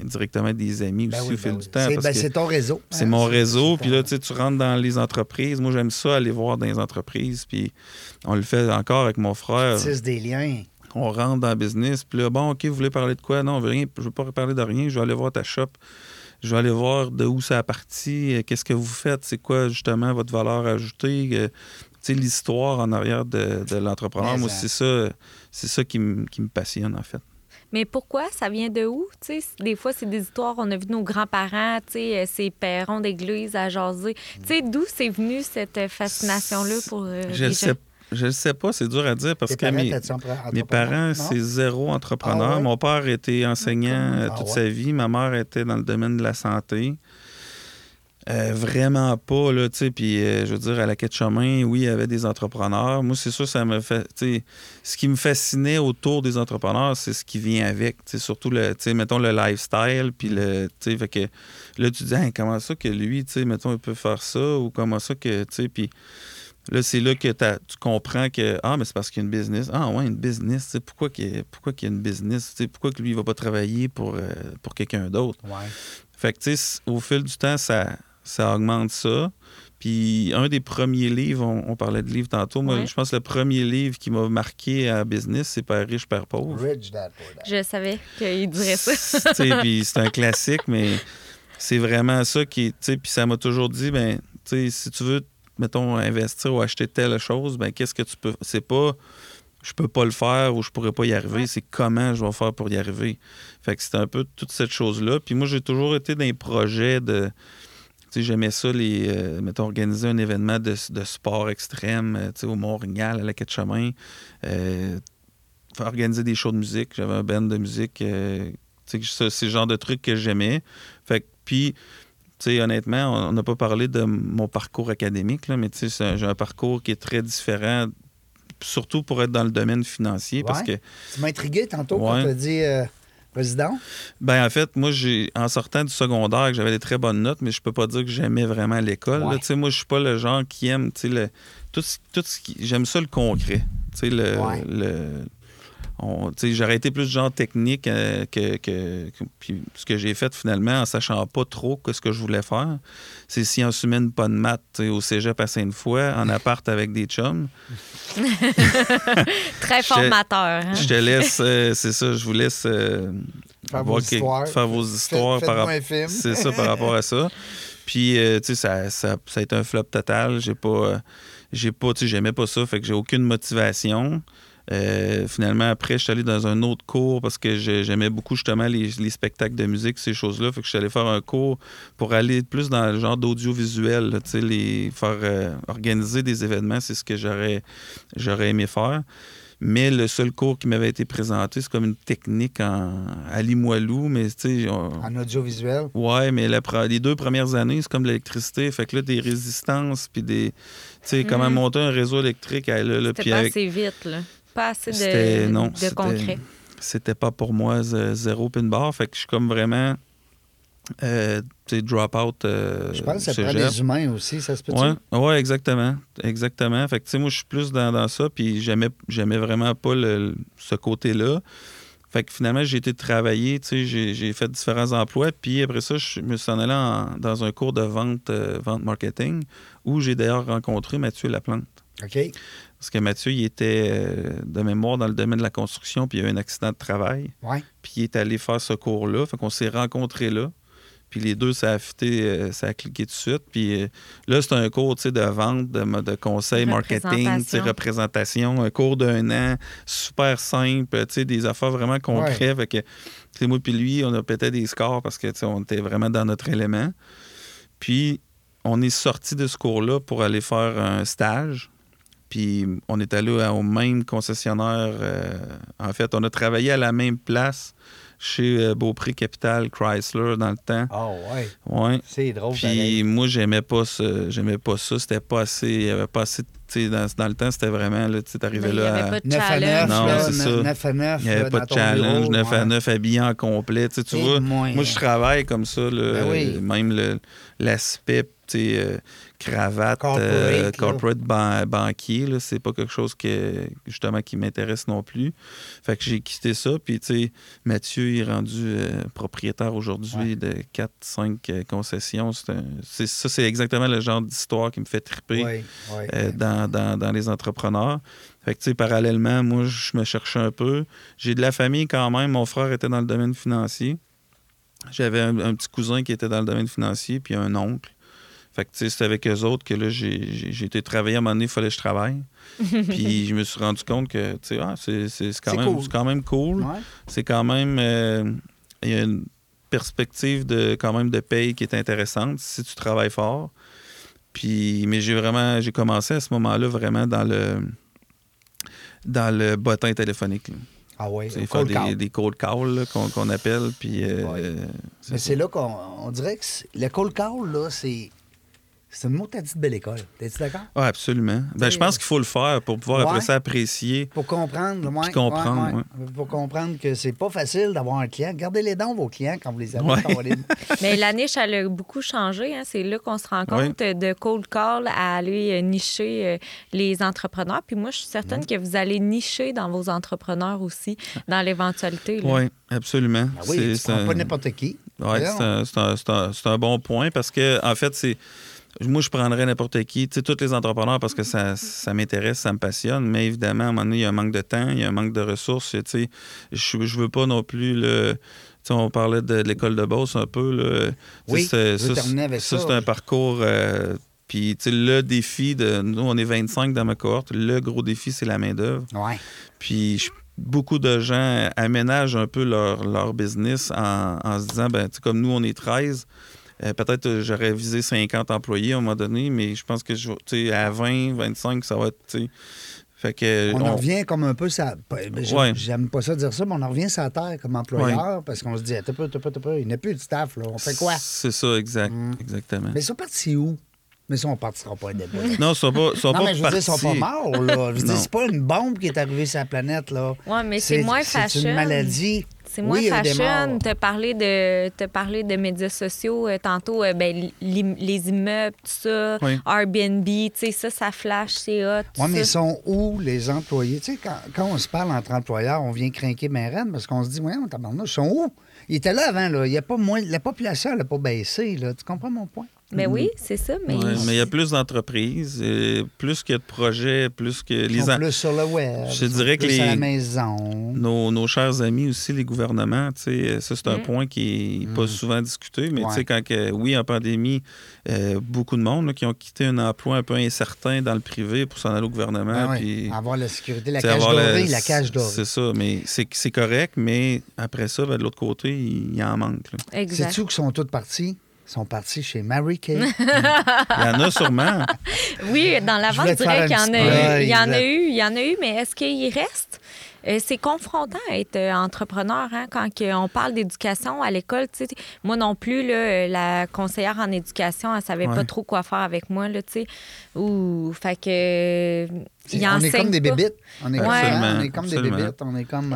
indirectement des amis Ben aussi oui, au fil ben du oui. temps. C'est ben, c'est ton réseau. c'est hein, mon c'est- réseau. c'est Puis là, tu sais, tu rentres dans les entreprises. Moi, j'aime ça, aller voir dans les entreprises. Puis on le fait encore avec mon frère. tisse des liens. On rentre dans le business. Puis là, bon, OK, vous voulez parler de quoi? Non, on veut rien. Je veux pas parler de rien. Je vais aller voir ta shop. Je vais aller voir de où ça a parti. euh, Qu'est-ce que vous faites? C'est quoi, justement, votre valeur ajoutée? euh, Tu sais, l'histoire en arrière de, de l'entrepreneur. Moi, c'est ça, c'est ça qui, me- qui me passionne, en fait. Mais pourquoi? Ça vient de où? Tu sais, des fois, c'est des histoires. On a vu nos grands-parents, tu sais, euh, ces perrons d'église à jaser. Tu sais, d'où c'est venu cette euh, fascination-là pour euh, Je les sais, je le sais pas, c'est dur à dire parce Tes que parents, mes, parents, c'est zéro entrepreneur. Ah ouais? Mon père était enseignant Ah toute ouais? sa vie. Ma mère était dans le domaine de la santé. Euh, vraiment pas, là, tu sais. Puis, euh, je veux dire, à la quête chemin, oui, il y avait des entrepreneurs. Moi, c'est sûr, ça me fait. Ce qui me fascinait autour des entrepreneurs, c'est ce qui vient avec. Tu sais, surtout, le, tu sais, mettons, le lifestyle. Puis, le, tu sais, fait que là, tu dis, Hein, comment ça que lui, tu sais, mettons, il peut faire ça ou comment ça que, tu sais, puis. Là, c'est là que t'as- tu comprends que Ah, mais c'est parce qu'il y a une business. Ah, ouais, une business. tu sais, Pourquoi qu'il y, a- pourquoi qu'il y a une business? Tu sais, Pourquoi que lui, il va pas travailler pour, euh, pour quelqu'un d'autre? Ouais. Fait que, tu sais, au fil du temps, ça, ça augmente ça. Puis, un des premiers livres, on, on parlait de livres tantôt. Moi, Ouais. je pense que le premier livre qui m'a marqué à business, c'est Père riche, Père pauvre. Rich Dad Poor Dad. Je savais qu'il dirait ça. Tu sais, puis c'est un classique, mais c'est vraiment ça qui. Tu sais, puis ça m'a toujours dit, ben, tu sais, si tu veux, mettons, investir ou acheter telle chose, ben, qu'est-ce que tu peux. C'est pas. Je peux pas le faire ou je pourrais pas y arriver. C'est comment je vais faire pour y arriver. Fait que c'est un peu toute cette chose-là. Puis moi, j'ai toujours été dans les projets de. J'aimais ça, les, euh, mettons, organiser un événement de, de sport extrême, euh, au Mont-Rignal, à la Quai de Chemin. Euh, organiser des shows de musique. J'avais un band de musique. euh, c'est le genre de truc que j'aimais. Fait que, puis, tu sais, honnêtement, on n'a pas parlé de mon parcours académique, là, mais j'ai un parcours qui est très différent, surtout pour être dans le domaine financier, parce que Ouais. Tu m'as intrigué tantôt quand Ouais. tu as dit président? Ben en fait, moi j'ai en sortant du secondaire, que j'avais des très bonnes notes, mais je peux pas dire que j'aimais vraiment l'école. Ouais. Tu sais, moi je suis pas le genre qui aime, tu sais, le tout, ce- tout ce qui j'aime ça le concret. Tu sais le, Ouais. le- j'aurais été plus genre technique euh, que, que- que- puis ce que j'ai fait finalement en sachant pas trop que ce que je voulais faire. C'est sciences humaines, pas de maths, tu sais, au cégep à Sainte-Foy, en appart avec des chums. Très formateur. hein? Je te laisse, euh, c'est ça, je vous laisse euh, Faire vos quelque- histoires. faire vos Faites- histoires par. C'est ça par rapport à ça. Puis, euh, tu sais, ça, ça, ça a été un flop total. J'ai pas. euh, j'ai pas, tu sais, j'aimais pas ça. Fait que j'ai aucune motivation. Euh, finalement, après, je suis allé dans un autre cours parce que j'ai- j'aimais beaucoup justement les, les spectacles de musique, ces choses-là. Fait que je suis allé faire un cours pour aller plus dans le genre d'audiovisuel, là, tu sais, les faire euh, organiser des événements, c'est ce que j'aurais j'aurais aimé faire. Mais le seul cours qui m'avait été présenté, c'est comme une technique en, à Limoilou, mais tu sais, on- En audiovisuel? Ouais, mais la les deux premières années, c'est comme l'électricité. Fait que là, des résistances, puis des. Tu sais, comment Mhm. monter un réseau électrique. à- là, là, puis avec- vite, là. Pas assez de, non, de c'était- concret. C'était pas pour moi zéro pin bar. Fait que je suis comme vraiment. Euh, drop out. euh, Je pense que ça prend des humains aussi, ça se peut Ouais, ouais, exactement. Exactement. Fait que, tu sais, moi, je suis plus dans, dans ça, puis j'aimais, j'aimais vraiment pas le- ce côté-là. Fait que finalement, j'ai été travailler, tu sais, j'ai, j'ai fait différents emplois, puis après ça, je me suis en allé en- dans un cours de vente, euh, vente marketing, où j'ai d'ailleurs rencontré Mathieu Laplante. OK. Parce que Mathieu, il était euh, de mémoire dans le domaine de la construction, puis il a eu un accident de travail, Ouais. puis il est allé faire ce cours-là. Fait qu'on s'est rencontrés là. Puis les deux, ça a fité, euh, ça a cliqué tout de suite. Puis euh, là, c'est un cours tu sais, de vente, de, de conseil, marketing, tu sais, Représentation. un cours d'un an, super simple, tu sais, des affaires vraiment concrètes. Fait que, moi puis lui, on a pété des scores parce que tu sais, on était vraiment dans notre élément. Puis on est sorti de ce cours-là pour aller faire un stage. Puis on est allé au même concessionnaire. euh, en fait, on a travaillé à la même place chez euh, Beaupré Capital Chrysler dans le temps. Ah, ouais. Ouais. C'est drôle. Puis pareil. moi, j'aimais pas ça. J'aimais pas ça. C'était pas assez. Il y avait pas assez. tu sais, Dans, dans le temps, c'était vraiment. Là, tu t'arrivais il n'y là. avait pas de 9 à 9, challenge. Non, là, c'est ça. 9 à 9. Il n'y avait là, pas de challenge, bureau, 9 à ouais. 9 habillé en complet. Tu, sais, tu Et vois, moins. moi, je travaille comme ça. là, Ben oui. Même le- l'aspect, tu sais, euh, cravate, Corporate, euh, corporate ban- banquier, là, c'est pas quelque chose que, justement qui m'intéresse non plus. Fait que j'ai quitté ça. Puis, tu sais, Mathieu est rendu euh, propriétaire aujourd'hui de 4-5 concessions. C'est un- c'est- ça, c'est exactement le genre d'histoire qui me fait triper Ouais, ouais. euh, dans, dans- dans les entrepreneurs. Fait que, tu sais, parallèlement, moi, je me cherchais un peu. J'ai de la famille quand même. Mon frère était dans le domaine financier. J'avais un, un petit cousin qui était dans le domaine financier, puis un oncle. Fait que, tu sais, c'est avec eux autres que là, j'ai été travailler. À un moment donné, il fallait que je travaille. puis je me suis rendu compte que, tu sais, ah, c'est quand, même- cool. c'est quand même cool. Ouais. C'est quand même... euh, Il y a une perspective de quand même de paye qui est intéressante si tu travailles fort. Puis, mais j'ai vraiment, j'ai commencé à ce moment-là vraiment dans le dans le bottin téléphonique. là. Ah oui, faire cold des, call. des cold calls là, qu'on qu'on appelle. Puis, euh, Ouais. euh, Mais c'est là qu'on on dirait que le cold call, là, c'est. C'est une mot que t'as dit de belle école. T'es-tu d'accord? Ah, absolument. Ben, je pense qu'il faut le faire pour pouvoir Ouais. après ça apprécier. Pour comprendre, ouais, Puis comprendre, ouais, ouais. Pour comprendre que c'est pas facile d'avoir un client. Gardez les dents, vos clients, quand vous les avez. Quand les- Mais la niche, elle a beaucoup changé. hein. C'est là qu'on se rend Oui. compte de cold call à aller euh, nicher euh, les entrepreneurs. Puis moi, je suis certaine que vous allez nicher dans vos entrepreneurs aussi, dans l'éventualité. Oui, absolument. Ah oui, C'est- pas n'importe qui. Oui, c'est un, un bon point parce que, en fait, c'est. Moi, je prendrais n'importe qui, tu sais, tous les entrepreneurs parce que ça, ça m'intéresse, ça me passionne, mais évidemment, à un moment donné, il y a un manque de temps, il y a un manque de ressources. Tu sais, je, je veux pas non plus le. tu sais, on parlait de, de l'école de Beauce un peu. Là. Oui, ça. c'est un parcours. euh, puis, tu sais, le défi de. Nous, on est 25 dans ma cohorte. Le gros défi, c'est la main-d'œuvre. Ouais. Puis beaucoup de gens aménagent un peu leur, leur business en, en se disant, ben, comme nous, on est 13, euh, peut-être euh, j'aurais visé 50 employés à un moment donné, mais je pense que je à 20, 25, ça va être. Fait que. On, en revient comme un peu ça. J'aime Ouais. j'aime pas ça dire ça, mais on en revient sur la terre comme employeur parce qu'on se dit, t'as pas, t'as pas, t'as pas, il n'y a plus de staff, là. On fait quoi? C'est ça, exact. Mm. Exactement. Mais ils sont partis où? Mais ça, on partira pas un débat. Non, ils sont pas, sont Non, pas mais je veux dire, ils sont pas morts, là. Je veux dire, Non. c'est pas une bombe qui est arrivée sur la planète, là. Ouais, mais c'est moins C'est fashion. une maladie. C'est moins Oui, fashion. Te parler de, te parler de médias sociaux, euh, tantôt, euh, ben, les immeubles, tout ça, Oui. Airbnb, tu sais, ça, ça flash, c'est hot. Oui, mais ils sont où les employés? Tu sais, quand, quand on se parle entre employeurs, on vient craquer mes reines parce qu'on se dit, ouais, on tabarnouche, ils sont où? Ils étaient là avant, là. Il y a pas moins, la population n'a pas baissé, là. Tu comprends mon point? Ben oui, c'est ça, mais. Ouais, mais il y a plus d'entreprises, euh, plus qu'il y a de projets, plus que les en- plus sur le web. Je dirais que plus à les- la maison. Nos, nos chers amis aussi, les gouvernements, tu sais, ça c'est un Mm. point qui n'est pas souvent discuté, mais tu Ouais. sais, quand, que, oui, en pandémie, euh, beaucoup de monde là, qui ont quitté un emploi un peu incertain dans le privé pour s'en aller au gouvernement. Ah oui, Avoir la sécurité, la cage dorée, la cage dorée. C'est ça, mais c'est c'est correct, mais après ça, ben, de l'autre côté, il y en manque. là. Exact. Sais-tu qu'ils sont tous partis? Ils sont partis chez Mary Kay. Il y en a sûrement. Oui, dans voulais je dirais qu'il y en a eu. Il y en a eu, il y en a eu, mais est-ce qu'il reste? Euh, c'est confrontant à être euh, entrepreneur hein, quand on parle d'éducation à l'école. Moi non plus, là, euh, la conseillère en éducation, elle savait pas trop quoi faire avec moi. Là, tu sais. Ouh, fait que. il on est enseigne comme des pas. bébites. On est, comme, Absolument, hein, on est comme des bébites. On est comme.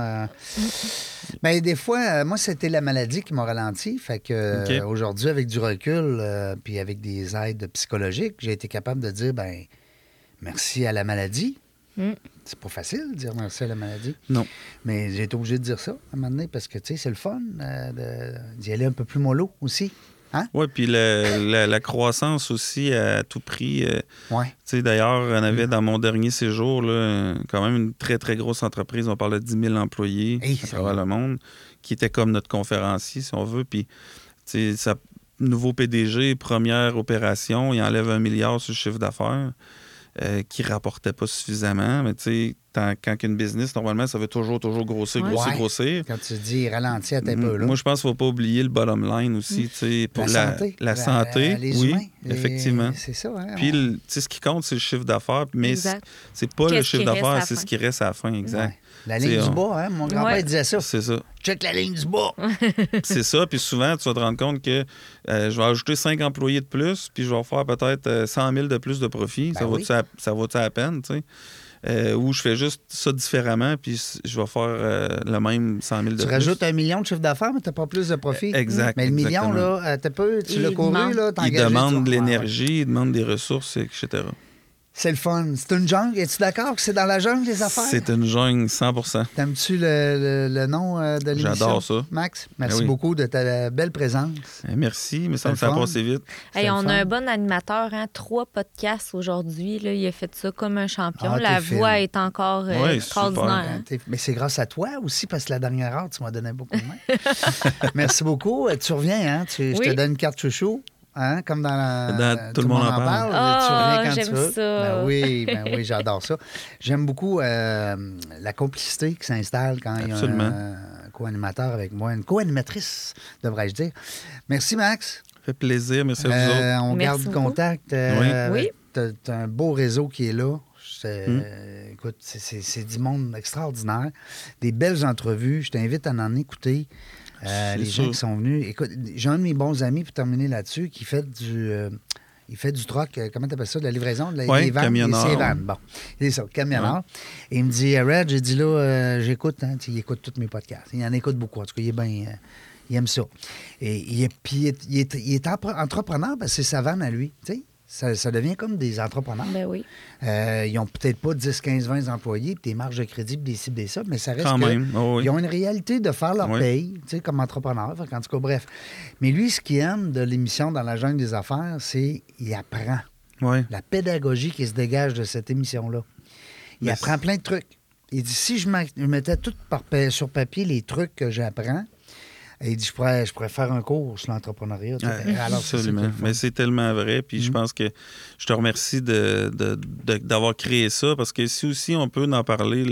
Euh, Ben, des fois, euh, moi, c'était la maladie qui m'a ralenti. Fait que euh, aujourd'hui, avec du recul, euh, puis avec des aides psychologiques, j'ai été capable de dire, ben, merci à la maladie. Mm. C'est pas facile de dire merci à la maladie. Non. Mais j'ai été obligé de dire ça à un moment donné parce que, tu sais, c'est le fun euh, d'y aller un peu plus mollo aussi. Hein? Oui, puis la, la- la croissance aussi à tout prix. euh, Ouais. D'ailleurs, on Mm. avait dans mon dernier séjour, là, quand même une très, très grosse entreprise. On parlait de 10 000 employés Hey, à travers le monde, qui était comme notre conférencier, si on veut. Puis, tu sais, sa nouveau PDG, première opération, il enlève un milliard sur le chiffre d'affaires euh, qui rapportait pas suffisamment. Mais tu sais, quand une business, normalement, ça veut toujours, toujours grossir, Ouais. grossir, Ouais. grossir. Quand tu dis ralentir à tes peu, là. Moi, je pense qu'il ne faut pas oublier le bottom line aussi, tu sais, pour la, la, santé. la santé, les oui, humains. Les- effectivement. C'est ça, hein? Puis, on- le- tu sais, ce qui compte, c'est le chiffre d'affaires, mais c'est pas le chiffre d'affaires, c'est ce qui reste à la fin, exact. Ouais. La ligne du bas, hein? Mon grand-père Ouais. disait ça. C'est ça. Check la ligne du bas. C'est ça. Puis souvent, tu vas te rendre compte que euh, je vais ajouter 5 employés de plus, puis je vais faire peut-être euh, 100 000 de plus de profit. Ben ça oui. vaut-tu à, ça vaut-tu à la peine, tu sais? Euh, ou je fais juste ça différemment, puis je vais faire euh, le même 100 000 de Tu plus. rajoutes un million de chiffre d'affaires, mais tu n'as pas plus de profit. Exact, Mais le million, exactement. là, euh, t'as peu, tu l'as couru, là, Il demande de l'énergie, il demande des ressources, etc. C'est le fun. C'est une jungle. Es-tu d'accord que c'est dans la jungle, les affaires? C'est une jungle 100 T'aimes-tu le, le- le nom euh, de l'émission? J'adore ça. Max, merci Ben oui. beaucoup de ta belle présence. Eh, Merci, mais ça me fait passer vite. Hey, on a un bon animateur, hein? trois podcasts aujourd'hui. Il a fait ça comme un champion. Ah, La voix est encore euh, Ouais, extraordinaire. hein. T'es- Mais c'est grâce à toi aussi, parce que la dernière heure, tu m'as donné beaucoup de main. Merci beaucoup. Euh, Tu reviens, hein? Tu- je te donne une carte chouchou. Hein, comme dans la. Dans Tout le monde en parle. tu Ah, reviens quand j'aime tu veux. ça. Ben oui, ben oui, j'adore ça. J'aime beaucoup euh, la complicité qui s'installe quand il y a un co-animateur avec moi, une co-animatrice, devrais-je dire. Merci, Max. Ça fait plaisir, merci à vous autres. Euh, on Merci garde beaucoup. contact. euh, Oui. T'as t'as un beau réseau qui est là. C'est- Hmm. euh, écoute, c'est- c'est c'est du monde extraordinaire. Des belles entrevues. Je t'invite à en écouter. Euh, les gens qui sont venus. Écoute, j'ai un de mes bons amis, pour terminer là-dessus, qui fait du. euh, il fait du troc, euh, comment t'appelles ça, de la livraison, de la, Ouais, des vannes, camionneur. des- ses vannes. Bon, c'est ça, camionneur. Et il me dit, Red, j'ai dit là, euh, j'écoute, hein, tu il écoute tous mes podcasts. Il en écoute beaucoup, en tout cas, il est bien, euh, il aime ça. Et il est, puis il est, il est- il est empre- entrepreneur parce que c'est sa vanne à lui, tu sais. Ça, ça devient comme des entrepreneurs. Ben oui. Euh, ils ont peut-être pas 10, 15, 20 employés, puis des marges de crédit, puis des cibles, des ça, mais ça reste Quand que même, oh oui. ils ont une réalité de faire leur Oui. paye, tu sais, comme entrepreneur. Qu'en tout cas, bref. Mais lui, ce qu'il aime de l'émission Dans la jungle des affaires, c'est qu'il apprend. Ouais. La pédagogie qui se dégage de cette émission-là. Il Mais apprend plein de trucs. Il dit, si je mettais tout par pa- sur papier les trucs que j'apprends, il dit, je pourrais, je pourrais faire un cours sur l'entrepreneuriat. Ouais, absolument. Mais c'est tellement vrai. Puis Mm. je pense que je te remercie de- de- de- d'avoir créé ça parce que si aussi on peut en parler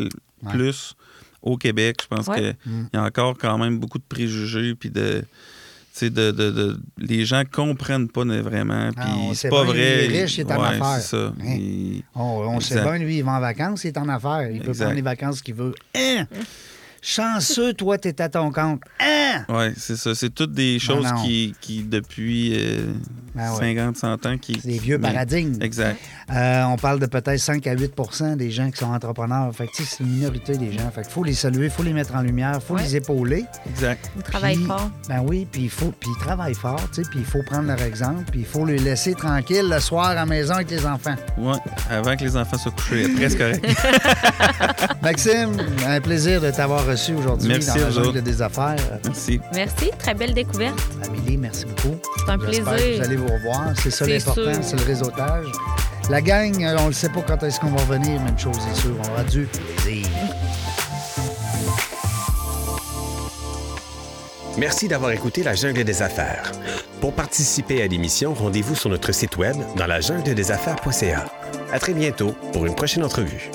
Ouais. plus au Québec, je pense Ouais. qu'il Mm. y a encore quand même beaucoup de préjugés. Puis de. tu sais, De, de, de- les gens comprennent pas vraiment. Puis Ah, sait c'est pas bien, vrai. il est riche, il est en Ouais, affaires. Ça. Hein? Il- On, on sait bien, lui, il va en vacances, il est en affaires. Il peut Exact. prendre les vacances qu'il veut. Hein? Chanceux, toi, t'es à ton compte. Hein? Oui, c'est ça. C'est toutes des choses non. qui, qui, depuis euh, Ben ouais. 50, 100 ans, qui. Des vieux mais- paradigmes. Exact. Euh, on parle de peut-être 5 à 8% des gens qui sont entrepreneurs. Fait que, tu sais, c'est une minorité des gens. Fait qu'il faut les saluer, il faut les mettre en lumière, il faut Ouais. les épauler. Exact. Il travaille Puis- fort. Ben oui, puis il faut, puis ils travaillent fort, tu sais, puis il faut prendre leur exemple, puis il faut les laisser tranquilles le soir à la maison avec les enfants. Ouais. Avant que les enfants soient couchés, presque correct. Maxime, un plaisir de t'avoir reçu aujourd'hui Merci dans la jungle des affaires. Merci. Merci. Très belle découverte. Amélie, merci beaucoup. C'est un plaisir. que vous allez vous revoir. C'est ça C'est l'important, sûr. c'est le réseautage. La gang, euh, on ne sait pas quand est-ce qu'on va revenir, mais une chose est sûre, on aura du plaisir. Merci d'avoir écouté La Jungle des Affaires. Pour participer à l'émission, rendez-vous sur notre site web dans la jungle des affaires.ca. À très bientôt pour une prochaine entrevue.